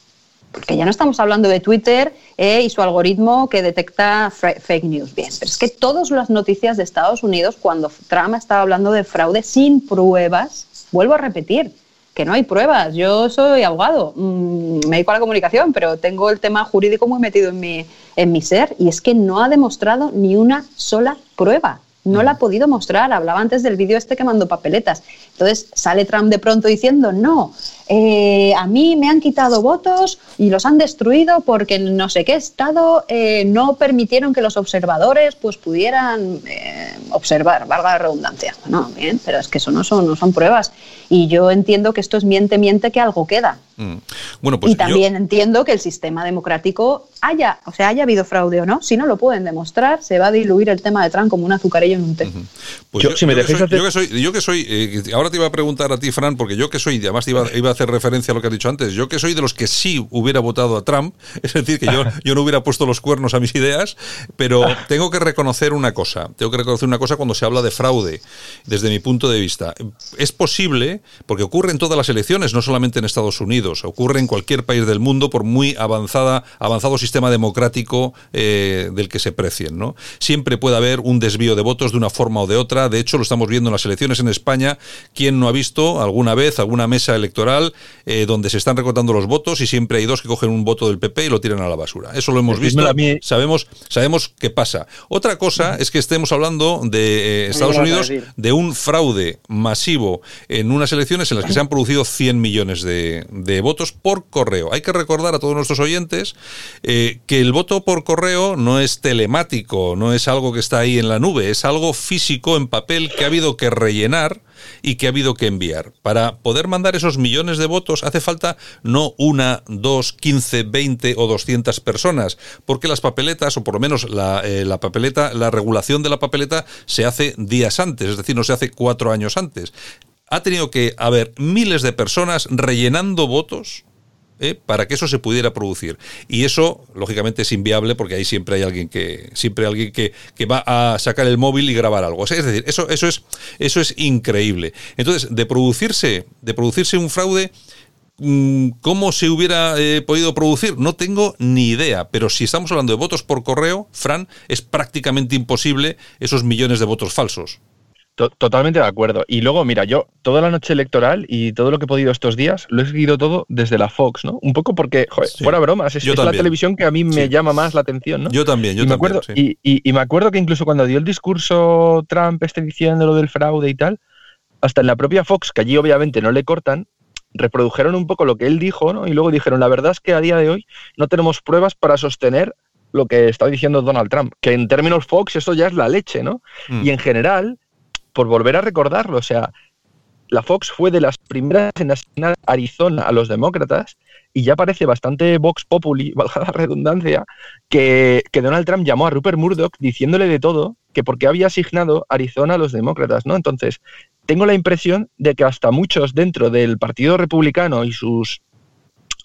Porque ya no estamos hablando de Twitter eh, y su algoritmo que detecta fake news. Bien, pero es que todas las noticias de Estados Unidos, cuando Trump estaba hablando de fraude sin pruebas, vuelvo a repetir, que no hay pruebas. Yo soy abogado, mm, me dedico a la comunicación, pero tengo el tema jurídico muy metido en mi, en mi ser y es que no ha demostrado ni una sola prueba. No la ha podido mostrar. Hablaba antes del vídeo este que mandó papeletas. Entonces sale Trump de pronto diciendo, no, eh, a mí me han quitado votos y los han destruido porque en no sé qué estado eh, no permitieron que los observadores pues pudieran eh, observar, valga la redundancia. No, bien, pero es que eso no son, no son pruebas. Y yo entiendo que esto es miente, miente, que algo queda. Mm. Bueno, pues y también entiendo que el sistema democrático haya, o sea, haya habido fraude o no. Si no lo pueden demostrar, se va a diluir el tema de Trump como un azucarillo en un té. Pues yo, que soy, yo, que soy, ahora te iba a preguntar a ti, Fran, porque yo que soy, además iba, iba a hacer referencia a lo que has dicho antes, yo que soy de los que sí hubiera votado a Trump, es decir, que yo, yo no hubiera puesto los cuernos a mis ideas, pero tengo que reconocer una cosa, tengo que reconocer una cosa cuando se habla de fraude, desde mi punto de vista. Es posible, porque ocurre en todas las elecciones, no solamente en Estados Unidos, ocurre en cualquier país del mundo, por muy avanzada, avanzado sistema democrático eh, del que se precien, ¿no? Siempre puede haber un desvío de votos de una forma o de otra, de hecho lo estamos viendo en las elecciones en España, ¿quién no ha visto alguna vez alguna mesa electoral eh, donde se están recortando los votos y siempre hay dos que cogen un voto del PP y lo tiran a la basura. Eso lo hemos visto, sabemos, sabemos qué pasa. Otra cosa es que estemos hablando de eh, Estados Unidos de un fraude masivo en unas elecciones en las que se han producido 100 millones de, votos por correo. Hay que recordar a todos nuestros oyentes eh, que el voto por correo no es telemático, no es algo que está ahí en la nube, es algo físico en papel que ha habido que rellenar y que ha habido que enviar. Para poder mandar esos millones de votos hace falta no una, dos, quince, veinte o doscientas personas, porque las papeletas, o por lo menos la, eh, la papeleta, la regulación de la papeleta se hace días antes, es decir, no se hace cuatro años antes. Ha tenido que haber miles de personas rellenando votos ¿eh? para que eso se pudiera producir. Y eso, lógicamente, es inviable porque ahí siempre hay alguien que, siempre hay alguien que, que va a sacar el móvil y grabar algo. es decir, eso, eso, es, eso es increíble. Entonces, de producirse, de producirse un fraude, mm, ¿Cómo se hubiera eh, podido producir? No tengo ni idea, pero si estamos hablando de votos por correo, Fran, es prácticamente imposible esos millones de votos falsos. Totalmente de acuerdo. Y luego, mira, yo toda la noche electoral y todo lo que he podido estos días lo he seguido todo desde la Fox, ¿no? Un poco porque, joder, fuera bromas, es, la televisión que a mí me llama más la atención, ¿no? Yo también, yo y también. Me acuerdo, y, y, me acuerdo que incluso cuando dio el discurso Trump este diciendo lo del fraude y tal, hasta en la propia Fox, que allí obviamente no le cortan, reprodujeron un poco lo que él dijo, ¿no? Y luego dijeron, la verdad es que a día de hoy no tenemos pruebas para sostener lo que está diciendo Donald Trump, que en términos Fox eso ya es la leche, ¿no? Mm. Y en general por volver a recordarlo, o sea, la Fox fue de las primeras en asignar Arizona a los demócratas y ya parece bastante Vox Populi, valga la redundancia, que, que, Donald Trump llamó a Rupert Murdoch diciéndole de todo que porque había asignado Arizona a los demócratas, ¿no? Entonces, tengo la impresión de que hasta muchos dentro del Partido Republicano y sus,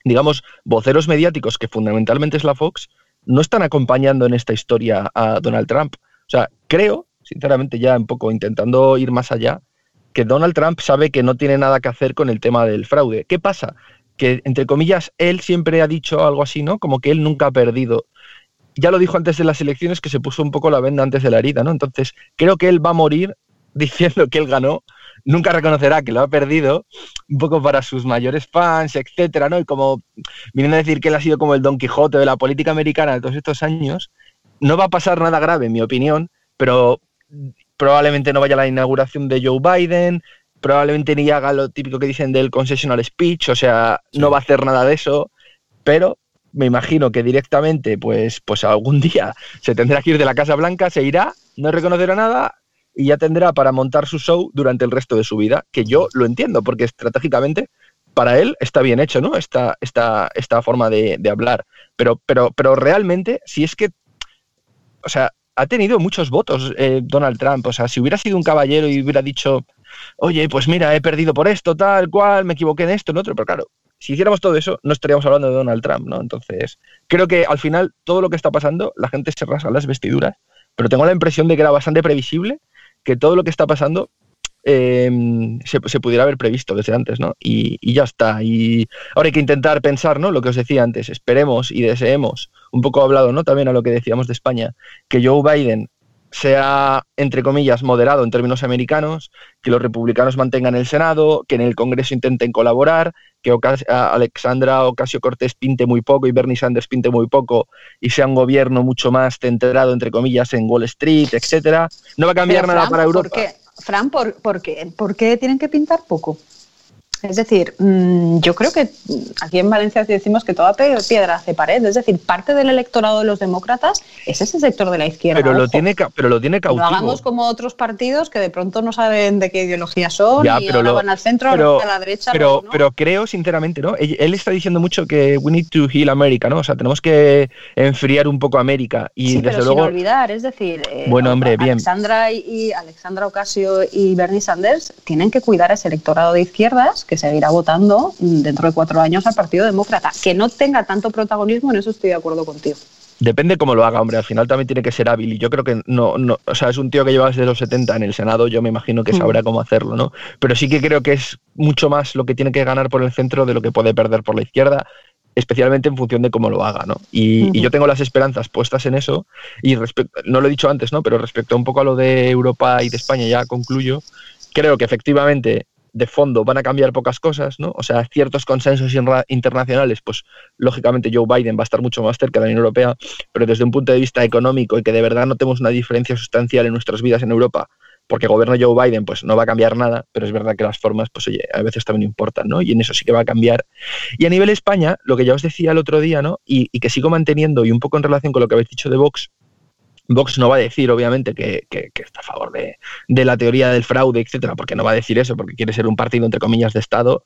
digamos, voceros mediáticos, que fundamentalmente es la Fox, no están acompañando en esta historia a Donald Trump. O sea, creo sinceramente ya un poco intentando ir más allá, que Donald Trump sabe que no tiene nada que hacer con el tema del fraude. ¿Qué pasa? Que, entre comillas, él siempre ha dicho algo así, ¿no? Como que él nunca ha perdido. Ya lo dijo antes de las elecciones que se puso un poco la venda antes de la herida, ¿no? Entonces, creo que él va a morir diciendo que él ganó, nunca reconocerá que lo ha perdido, un poco para sus mayores fans, etcétera, ¿no? Y como vienen a decir que él ha sido como el Don Quijote de la política americana de todos estos años, no va a pasar nada grave, en mi opinión, pero probablemente no vaya a la inauguración de Joe Biden, probablemente ni haga lo típico que dicen del concessional speech, o sea, no va a hacer nada de eso, pero me imagino que directamente, pues, pues algún día se tendrá que ir de la Casa Blanca, se irá, no reconocerá nada y ya tendrá para montar su show durante el resto de su vida, que yo lo entiendo, porque estratégicamente para él está bien hecho, ¿no? Esta, esta, esta forma de, de hablar. Pero, pero, pero realmente, si es que, o sea, ha tenido muchos votos eh, Donald Trump. O sea, si hubiera sido un caballero y hubiera dicho, oye, pues mira, he perdido por esto, tal cual, me equivoqué en esto, en otro, pero claro, si hiciéramos todo eso, no estaríamos hablando de Donald Trump, ¿no? Entonces, creo que al final todo lo que está pasando, la gente se rasga las vestiduras, pero tengo la impresión de que era bastante previsible, que todo lo que está pasando eh, se, se, pudiera haber previsto desde antes, ¿no? Y, y, ya está. Y ahora hay que intentar pensar, ¿no? Lo que os decía antes, esperemos y deseemos, un poco hablado, ¿no? También a lo que decíamos de España, que Joe Biden sea, entre comillas, moderado en términos americanos, que los republicanos mantengan el Senado, que en el Congreso intenten colaborar, que Alexandra Ocasio Cortés pinte muy poco y Bernie Sanders pinte muy poco y sea un gobierno mucho más centrado, entre comillas, en Wall Street, etcétera. No va a cambiar Pero, nada para Europa. ¿por qué? Fran, ¿por, por, qué? ¿por qué tienen que pintar poco? Es decir, mmm, yo creo que aquí en Valencia decimos que toda piedra hace pared. Es decir, parte del electorado de los demócratas es ese sector de la izquierda. Pero lo tiene, pero lo tiene cautivo. No hagamos como otros partidos que de pronto no saben de qué ideología son Ya, y pero ahora lo- van al centro, pero- a la derecha. pero, no. pero creo sinceramente, ¿no? Él, él está diciendo mucho que we need to heal America, ¿no? O sea, tenemos que enfriar un poco América. Y sí, desde pero luego. sin olvidar, es decir, eh, Bueno, hombre, bien. Alexandra y, y Alexandra Ocasio y Bernie Sanders tienen que cuidar a ese electorado de izquierdas que seguirá votando dentro de cuatro años al Partido Demócrata. Que no tenga tanto protagonismo, en eso estoy de acuerdo contigo. Depende cómo lo haga, hombre. Al final también tiene que ser hábil. Y yo creo que no, no. O sea, es un tío que lleva desde los 70 en el Senado. Yo me imagino que Mm. sabrá cómo hacerlo, ¿no? Pero sí que creo que es mucho más lo que tiene que ganar por el centro de lo que puede perder por la izquierda, especialmente en función de cómo lo haga, ¿no? Y, y yo tengo las esperanzas puestas en eso. Y no lo he dicho antes, ¿no? Pero respecto un poco a lo de Europa y de España, ya concluyo. Creo que efectivamente de fondo van a cambiar pocas cosas, ¿no? O sea, ciertos consensos internacionales, pues lógicamente Joe Biden va a estar mucho más cerca de la Unión Europea, pero desde un punto de vista económico y que de verdad no tenemos una diferencia sustancial en nuestras vidas en Europa, porque gobierno Joe Biden pues no va a cambiar nada, pero es verdad que las formas pues oye, a veces también importan, ¿no? Y en eso sí que va a cambiar. Y a nivel España, lo que ya os decía el otro día, ¿no? Y, y que sigo manteniendo y un poco en relación con lo que habéis dicho de Vox, Vox no va a decir, obviamente, que, está a favor de, de la teoría del fraude, etcétera, porque no va a decir eso, porque quiere ser un partido, entre comillas, de Estado,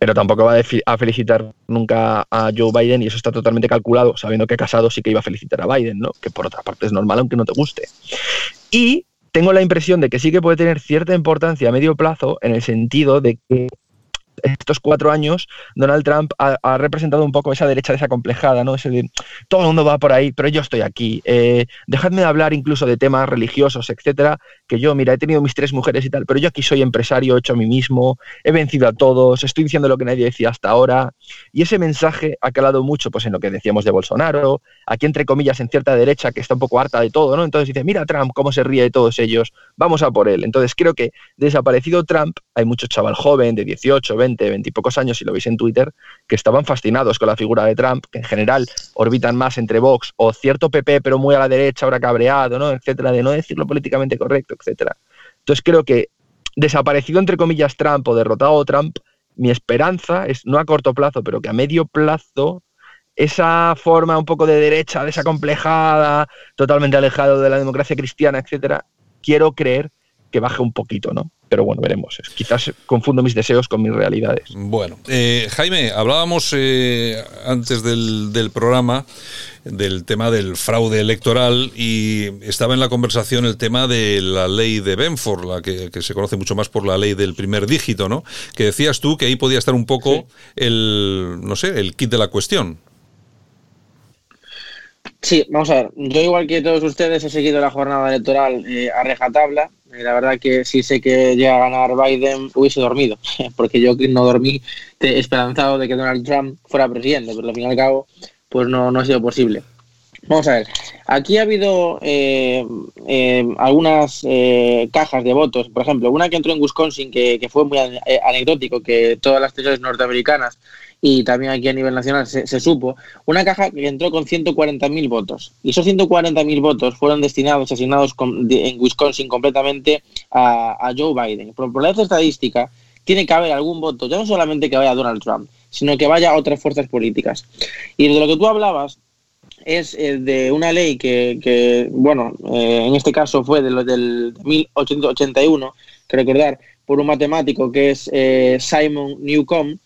pero tampoco va a felicitar nunca a Joe Biden y eso está totalmente calculado, sabiendo que Casado sí que iba a felicitar a Biden, ¿no? Que por otra parte es normal, aunque no te guste. Y tengo la impresión de que sí que puede tener cierta importancia a medio plazo en el sentido de que estos cuatro años Donald Trump ha, representado un poco esa derecha desacomplejada, ¿no? Ese de todo el mundo va por ahí, pero yo estoy aquí. Eh, dejadme de hablar incluso de temas religiosos, etcétera, que yo, mira, he tenido mis tres mujeres y tal, pero yo aquí soy empresario, he hecho a mí mismo, he vencido a todos, estoy diciendo lo que nadie decía hasta ahora. Y ese mensaje ha calado mucho pues, en lo que decíamos de Bolsonaro, aquí entre comillas en cierta derecha que está un poco harta de todo, ¿no? Entonces dice, mira Trump cómo se ríe de todos ellos, vamos a por él. Entonces creo que desaparecido Trump, hay mucho chaval joven de 18, 20, 20 y pocos años, si lo veis en Twitter, que estaban fascinados con la figura de Trump, que en general orbitan más entre Vox o cierto PP, pero muy a la derecha, ahora cabreado, ¿no? etcétera, de no decirlo políticamente correcto, etcétera. Entonces creo que desaparecido entre comillas Trump o derrotado Trump, mi esperanza es no a corto plazo, pero que a medio plazo esa forma un poco de derecha desacomplejada, totalmente alejado de la democracia cristiana, etcétera, quiero creer que baje un poquito, ¿no? Pero bueno, veremos. Quizás confundo mis deseos con mis realidades. Bueno, eh, Jaime, hablábamos eh, antes del, del programa del tema del fraude electoral y estaba en la conversación el tema de la ley de Benford, la que, que se conoce mucho más por la ley del primer dígito, ¿no? Que decías tú que ahí podía estar un poco el, no sé, el kit de la cuestión. Sí, vamos a ver. Yo, igual que todos ustedes, he seguido la jornada electoral eh, a rejatabla. La verdad que si sé que llega a ganar Biden, hubiese dormido, porque yo no dormí esperanzado de que Donald Trump fuera presidente, pero al fin y al cabo, pues no, no ha sido posible. Vamos a ver, aquí ha habido eh, eh, algunas eh, cajas de votos, por ejemplo, una que entró en Wisconsin que, que fue muy eh, anecdótico, que todas las televisiones norteamericanas y también aquí a nivel nacional se, se supo, una caja que entró con 140.000 votos. Y esos 140.000 votos fueron destinados, asignados con- de- en Wisconsin completamente a, Joe Biden. Por, por la estadística, tiene que haber algún voto, ya no solamente que vaya Donald Trump, sino que vaya a otras fuerzas políticas. Y de lo que tú hablabas, es eh, de una ley que, que, bueno, eh, en este caso fue de lo del 1881, que recordar, por un matemático que es eh, Simon Newcomb,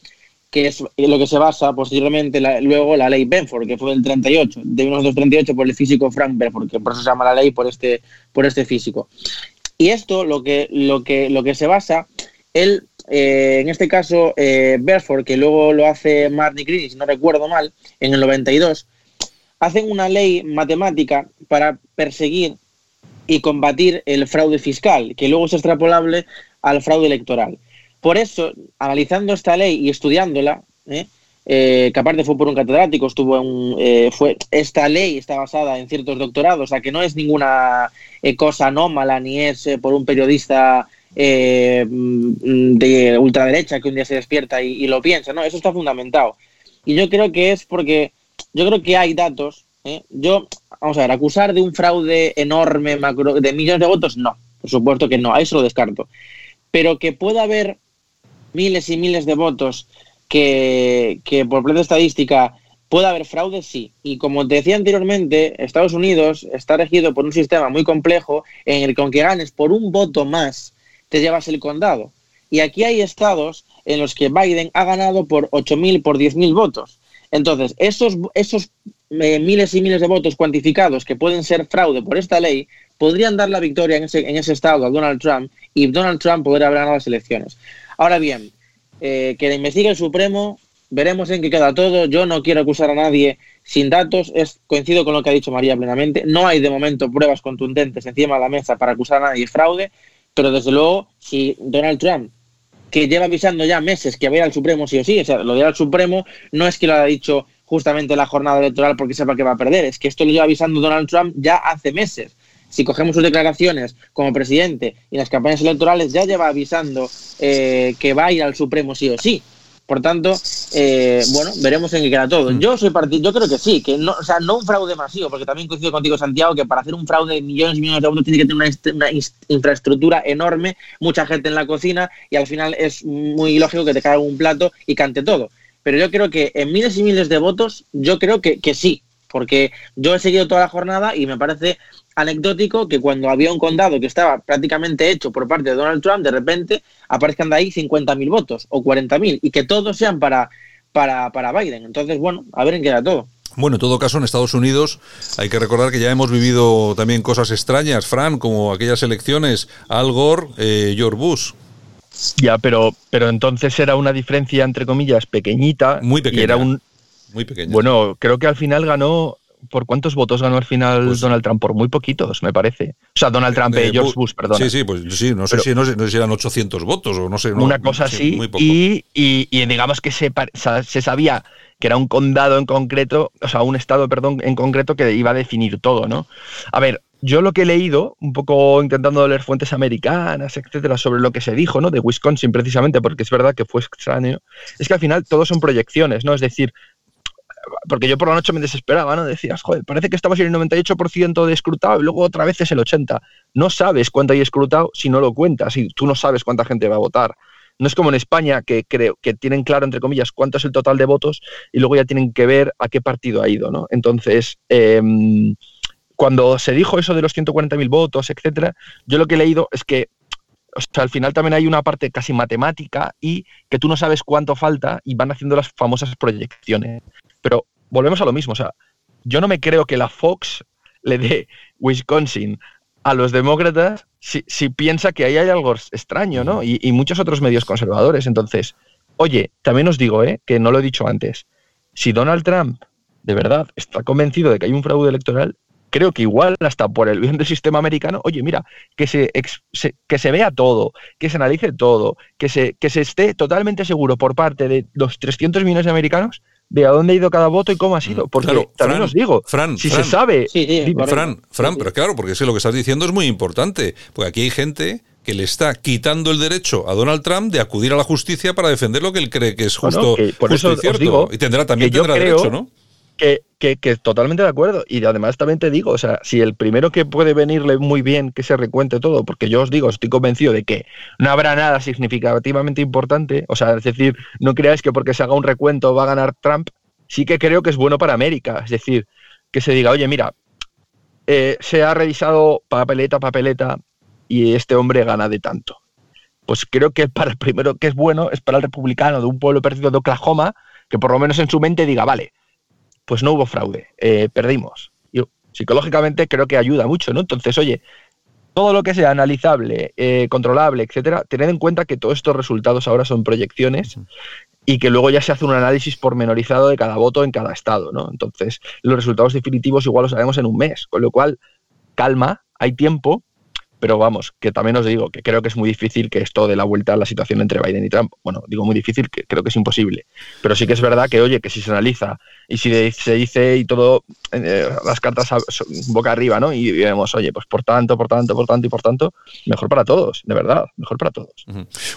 que es lo que se basa posteriormente la- luego la ley Benford, que fue del 38, de 1938 por el físico Frank Benford, que por eso se llama la ley por este, por este físico. Y esto lo que, lo que, lo que se basa, él, eh, en este caso, eh, Bedford, que luego lo hace Marty Green, si no recuerdo mal, en el 92, hacen una ley matemática para perseguir y combatir el fraude fiscal, que luego es extrapolable al fraude electoral. Por eso, analizando esta ley y estudiándola, ¿eh? Eh, que aparte fue por un catedrático, estuvo en, eh, fue, esta ley está basada en ciertos doctorados, o sea que no es ninguna cosa anómala ni es por un periodista mm, de ultraderecha que un día se despierta y, lo piensa, no, eso está fundamentado. Y yo creo que es porque, yo creo que hay datos, yo, vamos a ver, acusar de un fraude enorme, macro, de millones de votos, no, por supuesto que no, ahí se lo descarto. Pero que pueda haber miles y miles de votos que, por plena estadística pueda haber fraude, sí. Y como te decía anteriormente, Estados Unidos está regido por un sistema muy complejo en el que aunque ganes por un voto más, te llevas el condado. Y aquí hay estados en los que Biden ha ganado por 8.000, por 10.000 votos. Entonces, esos, esos eh, miles y miles de votos cuantificados que pueden ser fraude por esta ley podrían dar la victoria en ese, en ese estado a Donald Trump y Donald Trump podría haber ganado las elecciones. Ahora bien, eh, que la investigue el Supremo, veremos en qué queda todo. Yo no quiero acusar a nadie sin datos, es, coincido con lo que ha dicho María plenamente. No hay de momento pruebas contundentes encima de la mesa para acusar a nadie de fraude, pero desde luego, si Donald Trump, que lleva avisando ya meses que va a ir al Supremo sí o sí, o sea, lo de al Supremo no es que lo haya dicho justamente la jornada electoral porque sepa que va a perder, es que esto lo lleva avisando Donald Trump ya hace meses si cogemos sus declaraciones como presidente y las campañas electorales, ya lleva avisando eh, que va a ir al Supremo sí o sí. Por tanto, eh, bueno, veremos en qué queda todo. Mm. Yo soy partido, yo creo que sí, que no, o sea, no un fraude masivo, porque también coincido contigo, Santiago, que para hacer un fraude de millones y millones de euros tiene que tener una, infraestructura enorme, mucha gente en la cocina, y al final es muy lógico que te caiga un plato y cante todo. Pero yo creo que en miles y miles de votos, yo creo que, que sí, porque yo he seguido toda la jornada y me parece anecdótico que cuando había un condado que estaba prácticamente hecho por parte de Donald Trump, de repente aparezcan de ahí 50.000 votos o 40.000 y que todos sean para, para, para Biden. Entonces, bueno, a ver en qué da todo. Bueno, en todo caso, en Estados Unidos hay que recordar que ya hemos vivido también cosas extrañas, Fran, como aquellas elecciones, Al Gore, eh, George Bush. Ya, pero, pero entonces era una diferencia, entre comillas, pequeñita. Muy pequeña. era un, muy pequeña. Bueno, creo que al final ganó ¿Por cuántos votos ganó al final pues Donald Trump? Por muy poquitos, me parece. O sea, Donald Trump, eh, George Bush, perdón. Sí, sí, pues sí, no sé, si, no, sé, si eran 800 votos o no sé. una cosa así. Y, y, digamos que se, se sabía que era un condado en concreto, o sea, un estado, perdón, en concreto que iba a definir todo, ¿no? A ver, yo lo que he leído, un poco intentando leer fuentes americanas, etcétera, sobre lo que se dijo, ¿no? De Wisconsin precisamente, porque es verdad que fue extraño, es que al final todo son proyecciones, ¿no? Es decir, porque yo por la noche me desesperaba, ¿no? Decías, joder, parece que estamos en el 98% de escrutado y luego otra vez es el 80%. No sabes cuánto hay escrutado si no lo cuentas y tú no sabes cuánta gente va a votar. No es como en España que creo que tienen claro, entre comillas, cuánto es el total de votos y luego ya tienen que ver a qué partido ha ido, ¿no? Entonces, em, cuando se dijo eso de los 140.000 votos, etcétera, yo lo que he leído es que o sea, al final también hay una parte casi matemática y que tú no sabes cuánto falta y van haciendo las famosas proyecciones. Pero volvemos a lo mismo, o sea, yo no me creo que la Fox le dé Wisconsin a los demócratas si, piensa que ahí hay algo extraño, ¿no? Y, muchos otros medios conservadores. Entonces, oye, también os digo, ¿eh? que no lo he dicho antes, si Donald Trump de verdad está convencido de que hay un fraude electoral, creo que igual hasta por el bien del sistema americano, oye, mira, que se, que se vea todo, que se analice todo, que se, que se esté totalmente seguro por parte de los 300 millones de americanos de a dónde ha ido cada voto y cómo ha sido. Porque también os digo, Fran, si se sabe. Fran, Fran, pero claro, porque lo que estás diciendo es muy importante. Porque aquí hay gente que le está quitando el derecho a Donald Trump de acudir a la justicia para defender lo que él cree que es justo, por eso y cierto. y tendrá también tendrá derecho, ¿no? Que, que, totalmente de acuerdo. Y además también te digo, o sea, si el primero que puede venirle muy bien que se recuente todo, porque yo os digo, estoy convencido de que no habrá nada significativamente importante, o sea, es decir, no creáis que porque se haga un recuento va a ganar Trump, sí que creo que es bueno para América. Es decir, que se diga, oye, mira, eh, se ha revisado papeleta, papeleta, y este hombre gana de tanto. Pues creo que para el primero que es bueno es para el republicano de un pueblo perdido de Oklahoma, que por lo menos en su mente diga, vale, pues no hubo fraude, eh, perdimos. Yo, psicológicamente creo que ayuda mucho, ¿no? Entonces, oye, todo lo que sea analizable, eh, controlable, etcétera, tened en cuenta que todos estos resultados ahora son proyecciones y que luego ya se hace un análisis pormenorizado de cada voto en cada estado, ¿no? Entonces, los resultados definitivos igual los sabemos en un mes, con lo cual, calma, hay tiempo, pero vamos, que también os digo que creo que es muy difícil que esto dé la vuelta a la situación entre Biden y Trump. Bueno, digo muy difícil, que creo que es imposible. Pero sí que es verdad que, oye, que si se analiza y si se dice y todo, eh, las cartas boca arriba, ¿no? Y vemos, oye, pues por tanto, por tanto, por tanto y por tanto, mejor para todos, de verdad, mejor para todos.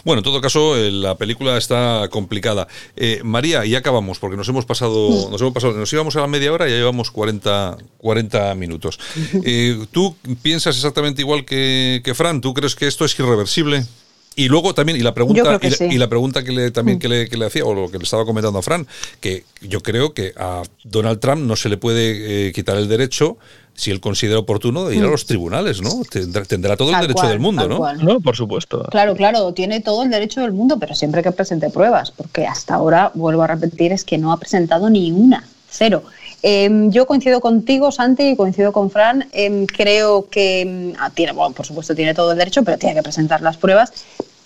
Bueno, en todo caso, eh, la película está complicada. Eh, María, y acabamos, porque nos hemos pasado, nos hemos pasado, nos íbamos a la media hora y ya llevamos 40, 40 minutos. ¿Tú piensas exactamente igual que, que Fran? ¿Tú crees que esto es irreversible? Y luego también, y la pregunta, y, la, pregunta que le, también mm. que le, que le, hacía, o lo que le estaba comentando a Fran, que yo creo que a Donald Trump no se le puede eh, quitar el derecho, si él considera oportuno, de ir a mm. los tribunales, ¿no? Tendrá, todo el derecho del mundo, ¿no? No, por supuesto. Claro, claro, tiene todo el derecho del mundo, pero siempre que presente pruebas, porque hasta ahora, vuelvo a repetir, es que no ha presentado ni una, cero. Em, yo coincido contigo, Santi, y coincido con Fran. Em, creo que em, ah, tiene, bueno, por supuesto, tiene todo el derecho, pero tiene que presentar las pruebas.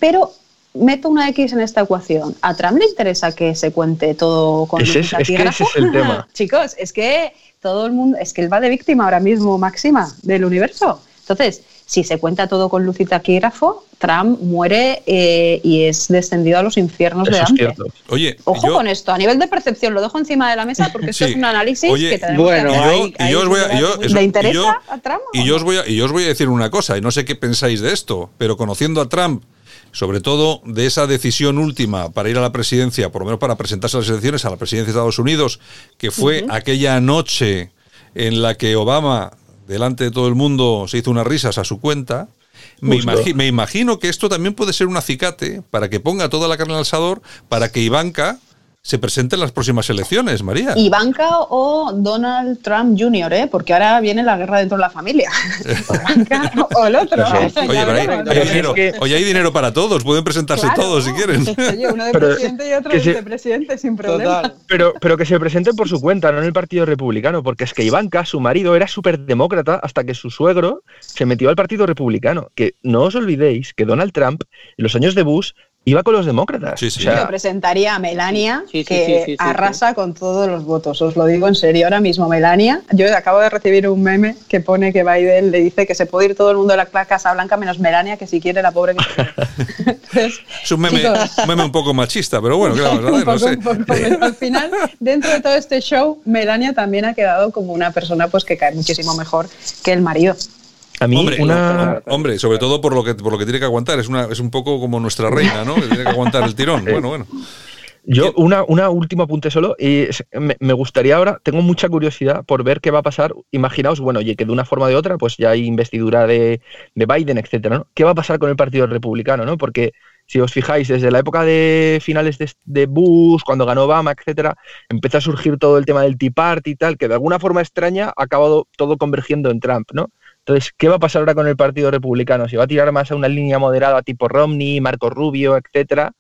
Pero meto una X en esta ecuación. ¿A Trump le interesa que se cuente todo con ese, es, es que ese es el tema. Chicos, es que todo el mundo, es que él va de víctima ahora mismo máxima del universo. Entonces, si se cuenta todo con luz y taquígrafo, Trump muere eh, y es descendido a los infiernos de Dante. Oye, Ojo con esto, a nivel de percepción, lo dejo encima de la mesa porque esto es un análisis que tenemos bueno, que y yo, os voy a, ¿Le interesa a Trump? Y yo, os voy a, y yo os voy a decir una cosa, y no sé qué pensáis de esto, pero conociendo a Trump sobre todo de esa decisión última para ir a la presidencia, por lo menos para presentarse a las elecciones a la presidencia de Estados Unidos, que fue aquella noche en la que Obama delante de todo el mundo se hizo unas risas a su cuenta. Me, me, imagino que esto también puede ser un acicate para que ponga toda la carne al asador para que Ivanka se presente en las próximas elecciones, María. Ivanka o Donald Trump Jr., ¿eh? porque ahora viene la guerra dentro de la familia. Ivanka o el otro. Oye, hay, dinero, hay dinero para todos, pueden presentarse todos si quieren. Oye, uno de presidente y otro de vicepresidente, sin problema. Pero, pero que se presenten por su cuenta, no en el Partido Republicano, porque es que Ivanka, su marido, era súper demócrata hasta que su suegro se metió al Partido Republicano. Que no os olvidéis que Donald Trump, en los años de Bush, iba con los demócratas. Sí, sí. presentaría a Melania, que arrasa con todos los votos. Os lo digo en serio. Ahora mismo, Melania, yo acabo de recibir un meme que pone que Biden le dice que se puede ir todo el mundo a la Casa Blanca menos Melania, que si quiere la pobre. es un meme, un meme, un poco machista, pero bueno, claro, no sé. al final, dentro de todo este show, Melania también ha quedado como una persona pues que cae muchísimo mejor que el marido hombre, una... hombre, sobre todo por lo que por lo que tiene que aguantar, es una es un poco como nuestra reina, ¿no? Que tiene que aguantar el tirón. Bueno, bueno. Yo, una, una última apunte solo, y me, gustaría ahora, tengo mucha curiosidad por ver qué va a pasar. Imaginaos, bueno, oye, que de una forma o de otra, pues ya hay investidura de, de Biden, etcétera, ¿no? ¿Qué va a pasar con el Partido Republicano, no? Porque si os fijáis, desde la época de finales de, de, Bush, cuando ganó Obama, etcétera, empezó a surgir todo el tema del Tea Party y tal, que de alguna forma extraña ha acabado todo convergiendo en Trump, ¿no? Entonces, ¿qué va a pasar ahora con el Partido Republicano? ¿Si va a tirar más a una línea moderada tipo Romney, Marco Rubio, etcétera?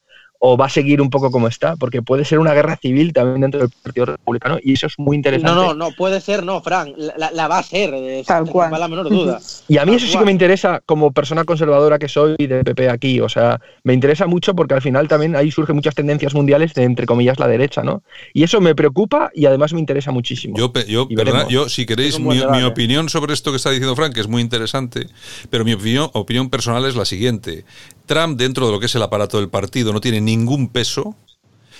O va a seguir un poco como está, porque puede ser una guerra civil también dentro del Partido Republicano y eso es muy interesante. No, no, no, puede ser, no, Frank, la, va a ser, tal cual. la menor duda. y a mí eso sí que me interesa como persona conservadora que soy de PP aquí, o sea, me interesa mucho porque al final también ahí surgen muchas tendencias mundiales de, entre comillas, la derecha, ¿no? Y eso me preocupa y además me interesa muchísimo. Yo, yo, yo si queréis, mi, ¿eh? opinión sobre esto que está diciendo Frank, que es muy interesante, pero mi opinión, opinión personal es la siguiente. Trump, dentro de lo que es el aparato del partido, no tiene ningún peso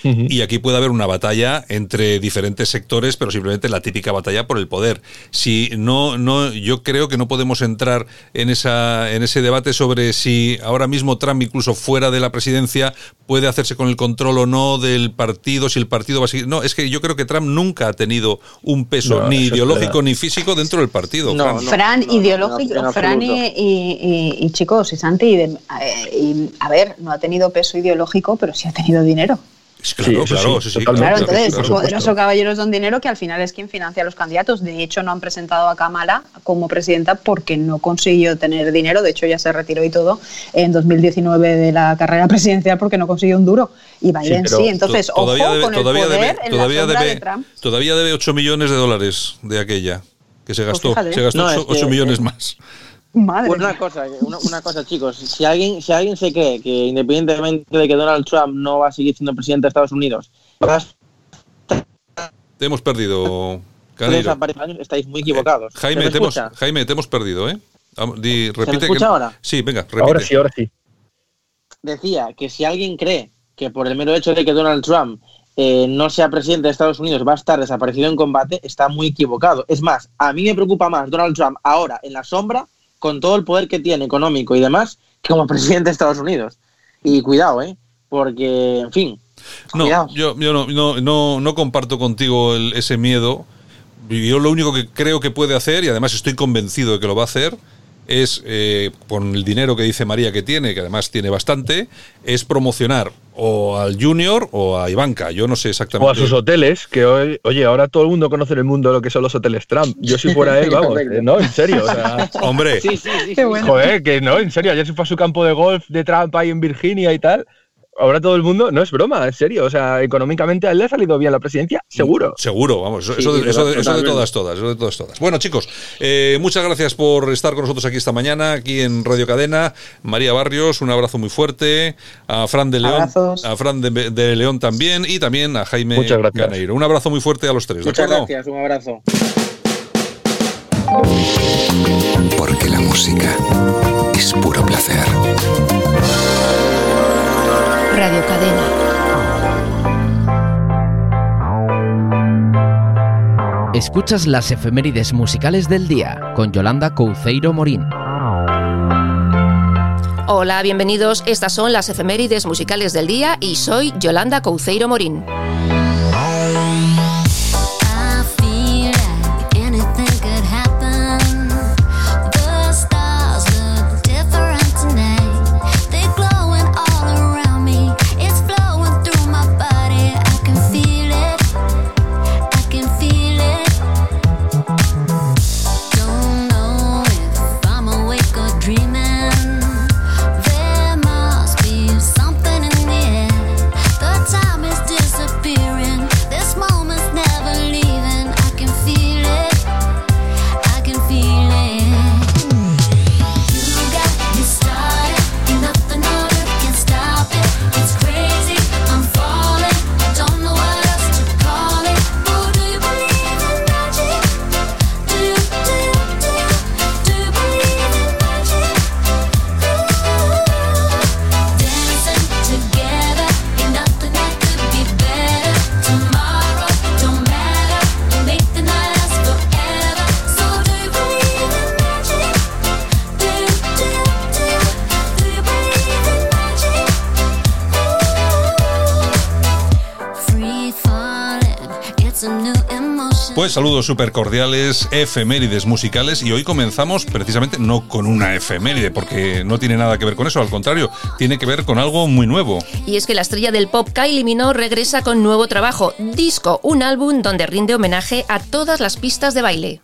y aquí puede haber una batalla entre diferentes sectores, pero simplemente la típica batalla por el poder. Si no, no, yo creo que no podemos entrar en esa, en ese debate sobre si ahora mismo Trump, incluso fuera de la presidencia, puede hacerse con el control o no del partido, si el partido va a seguir. No, es que yo creo que Trump nunca ha tenido un peso ni ideológico ni físico dentro del partido. Fran, ideológico, Fran y, chicos, y Santi, eh, y, a ver, no ha tenido peso ideológico, pero sí ha tenido dinero. Claro, claro, sí, sí, claro, entonces, los poderoso caballeros don dinero que al final es quien financia a los candidatos. De hecho, no han presentado a Kamala como presidenta porque no consiguió tener dinero. De hecho, ya se retiró y todo en 2019 de la carrera presidencial porque no consiguió un duro. Y Biden sí, entonces, ojo con el poder debe, en todavía la debe, de Trump. Todavía debe 8 millones de dólares de aquella que se pues gastó. se gastó 8, millones más. Una cosa, una, cosa, chicos. Si alguien, si alguien se cree que independientemente de que Donald Trump no va a seguir siendo presidente de Estados Unidos, te hemos perdido. Años, estáis muy equivocados. Jaime, te hemos, Jaime, te hemos perdido, ¿eh? Di- repite escucha que- ahora? Sí, venga, repite. Ahora sí, ahora sí. Decía que si alguien cree que por el mero hecho de que Donald Trump eh, no sea presidente de Estados Unidos va a estar desaparecido en combate, está muy equivocado. Es más, a mí me preocupa más Donald Trump ahora en la sombra, con todo el poder que tiene económico y demás, como presidente de Estados Unidos. Y cuidado, ¿eh? Porque, en fin, No, yo, yo no, no, no, no comparto contigo el- ese miedo. Yo lo único que creo que puede hacer, y además estoy convencido de que lo va a hacer, es, eh, con el dinero que dice María que tiene, que además tiene bastante, es promocionar o al Junior o a Ivanka. Yo no sé O exactamente. a sus hoteles, que hoy, oye, ahora todo el mundo conoce en el mundo lo que son los hoteles Trump. Yo si fuera él, vamos, no, en serio. o sea, Hombre, Sí, sí, sí. sí. joder, que no, en serio, ayer se fue a su campo de golf de Trump ahí en Virginia y tal. Ahora todo el mundo, no es broma, en serio. O sea, económicamente a él le ha salido bien la presidencia, seguro. Seguro, vamos, eso, Sí, eso de, sí, eso de- eso de totalmente. todas, todas, eso de todas, todas. Bueno, chicos, eh, muchas gracias por estar con nosotros aquí esta mañana, aquí en Radio Cadena. María Barrios, un abrazo muy fuerte. A Fran de León, Abrazos. a Fran de, de León también y también a Jaime Muchas gracias. Ganeiro. Un abrazo muy fuerte a los tres, ¿de Muchas acuerdo? gracias, un abrazo. Porque la música es puro placer. Radio Cadena. Escuchas las efemérides musicales del día con Yolanda Couceiro Morín. Hola, bienvenidos. Estas son las efemérides musicales del día y soy Yolanda Couceiro Morín. Saludos súper cordiales, efemérides musicales y hoy comenzamos precisamente no con una efeméride porque no tiene nada que ver con eso, al contrario, tiene que ver con algo muy nuevo. Y es que la estrella del pop Kylie Minogue regresa con nuevo trabajo, Disco, un álbum donde rinde homenaje a todas las pistas de baile.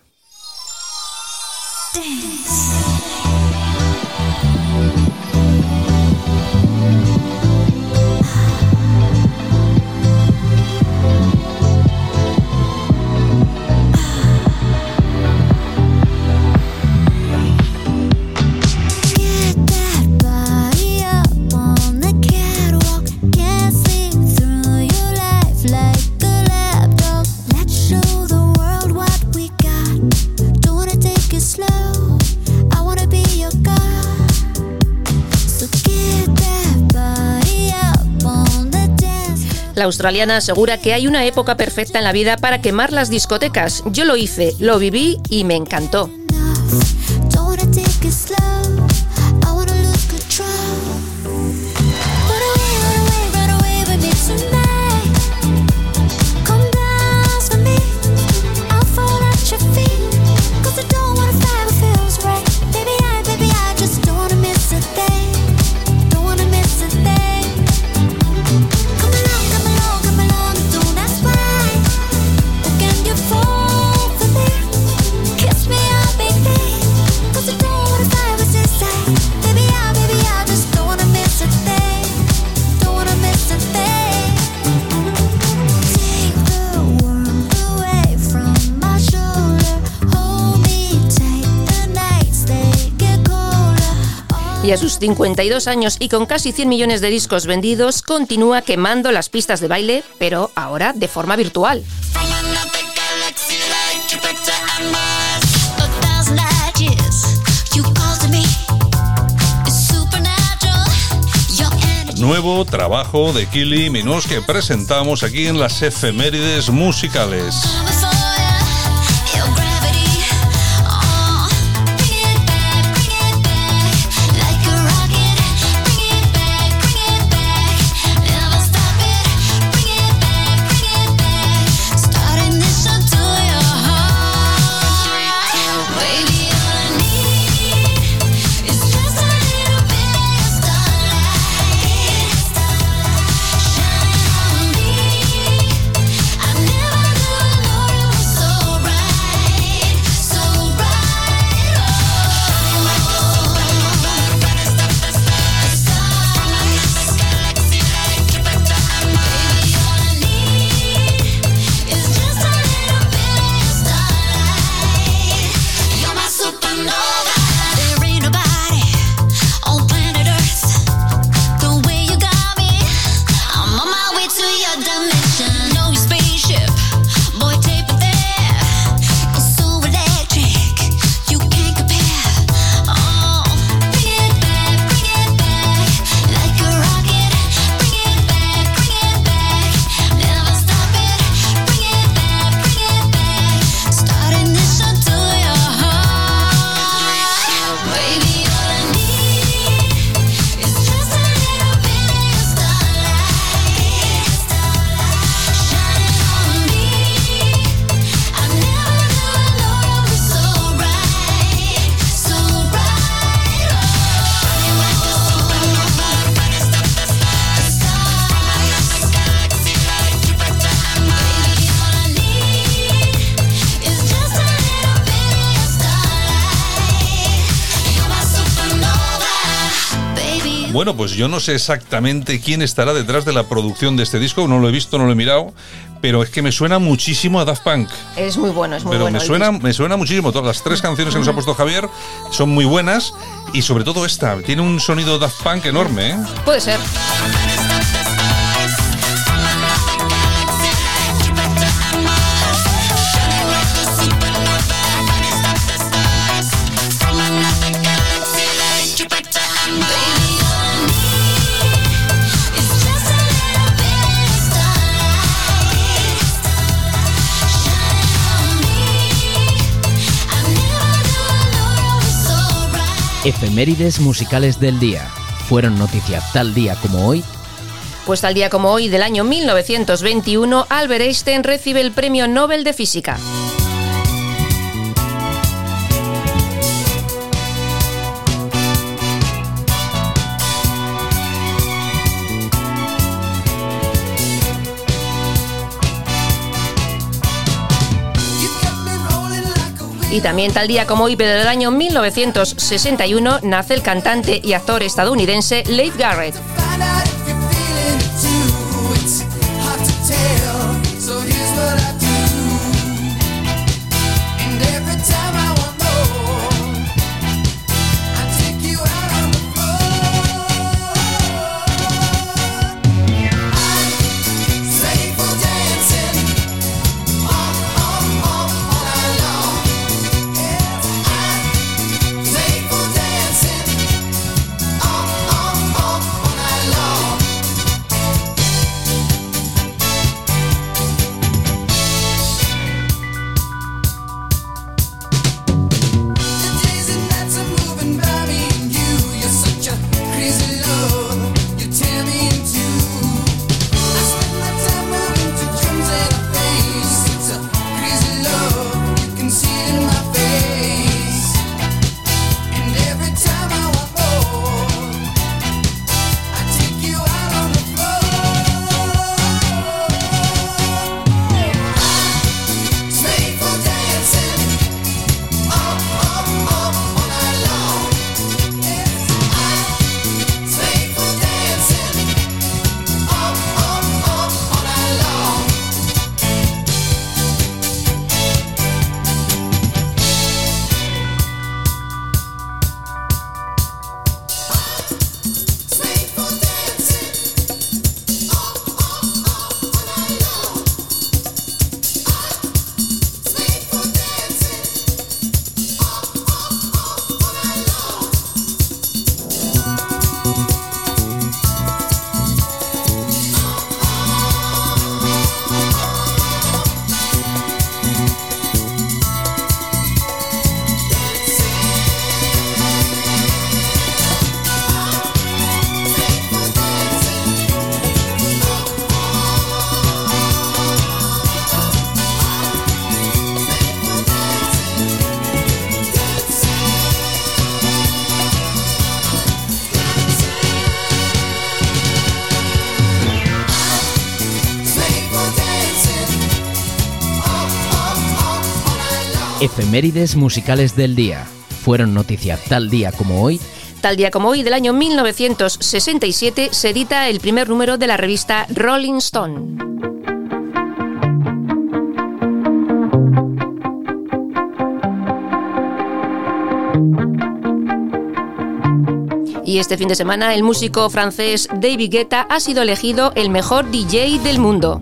La australiana asegura que hay una época perfecta en la vida para quemar las discotecas. Yo lo hice, lo viví y me encantó. y a sus 52 años y con casi 100 millones de discos vendidos, continúa quemando las pistas de baile, pero ahora de forma virtual. nuevo trabajo de Kili Minos que presentamos aquí en las efemérides musicales. Pues yo no sé exactamente quién estará detrás de la producción de este disco, no lo he visto, no lo he mirado, pero es que me suena muchísimo a Daft Punk. Es muy bueno, es muy Pero bueno. me el suena, disco. me suena muchísimo. Todas las tres canciones que nos ha puesto Javier son muy buenas y sobre todo esta. Tiene un sonido Daft Punk enorme, ¿eh? Puede ser. Efemérides musicales del día. Fueron noticia tal día como hoy Pues tal día como hoy del año 1921, Albert Einstein recibe el Premio Nobel de Física. Y también tal día como hoy, pero del año 1961, nace el cantante y actor estadounidense Leif Garrett. Efemérides musicales del día. Fueron noticia tal día como hoy. Tal día como hoy, del año 1967, se edita el primer número de la revista Rolling Stone. Y este fin de semana, el músico francés David Guetta ha sido elegido el mejor DJ del mundo.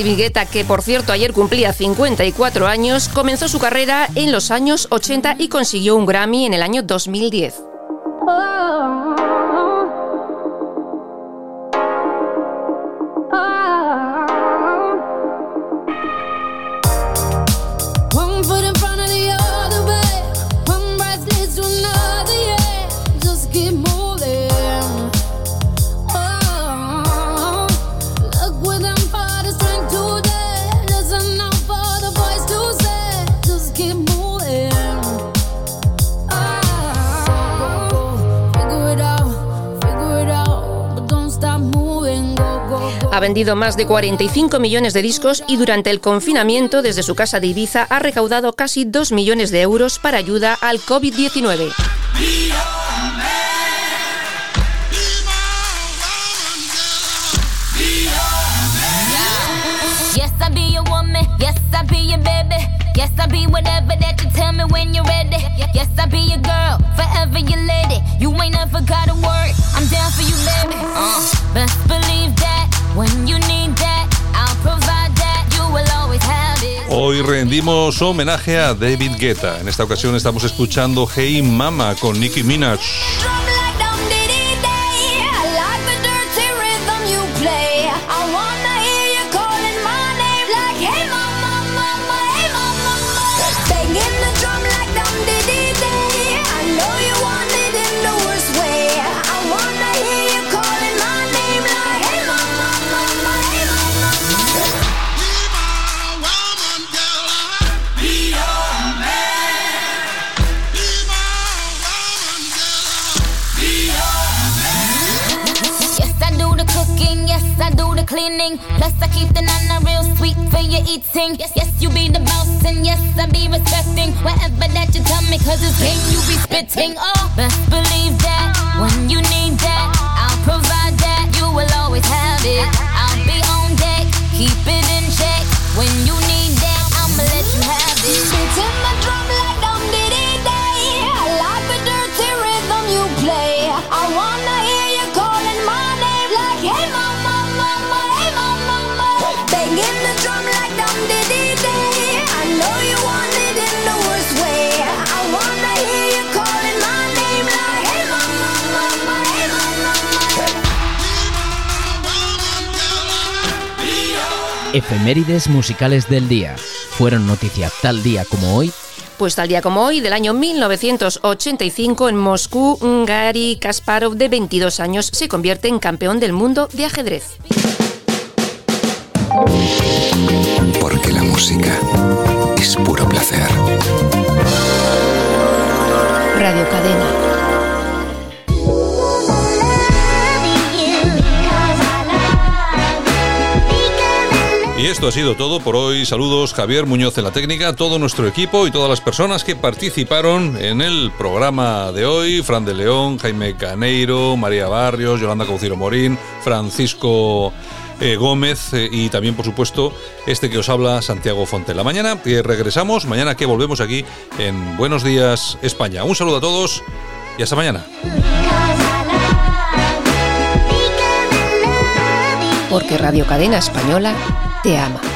David que por cierto ayer cumplía 54 años, comenzó su carrera en los años 80 y consiguió un Grammy en el año 2010. Vendido más de 45 millones de discos y durante el confinamiento desde su casa de Ibiza ha recaudado casi 2 millones de euros para ayuda al COVID-19. Yes, I be whatever that you tell me when you're ready. Yes, I be your girl, forever your lady. You ain't never gotta worry. I'm down for you, baby. Uh, best believe that Hoy rendimos homenaje a David Guetta. En esta ocasión estamos escuchando Hey Mama con Nicki Minaj. For your eating. Yes, yes, you be the boss, and yes, I be respecting whatever that you tell me. Cause it's game you be spitting. Oh, best believe that when you need that, I'll provide that. You will always have it. I'll be on deck, keep it in check. When you need that, I'ma let you have it. Beating my drum Efemérides musicales del día. Fueron noticia tal día como hoy. Pues tal día como hoy, del año 1985, en Moscú, Gary Kasparov, de 22 años, se convierte en campeón del mundo de ajedrez. Porque la música es puro placer. Radio Cadena. Y esto ha sido todo por hoy. Saludos Javier Muñoz en la técnica, todo nuestro equipo y todas las personas que participaron en el programa de hoy. Fran de León, Jaime Caneiro, María Barrios, Yolanda Cauciro Morín, Francisco eh, Gómez eh, y también, por supuesto, este que os habla, Santiago Fontela. Mañana que regresamos, mañana que volvemos aquí en Buenos Días España. Un saludo a todos y hasta mañana. Porque Radio Cadena Española te ama.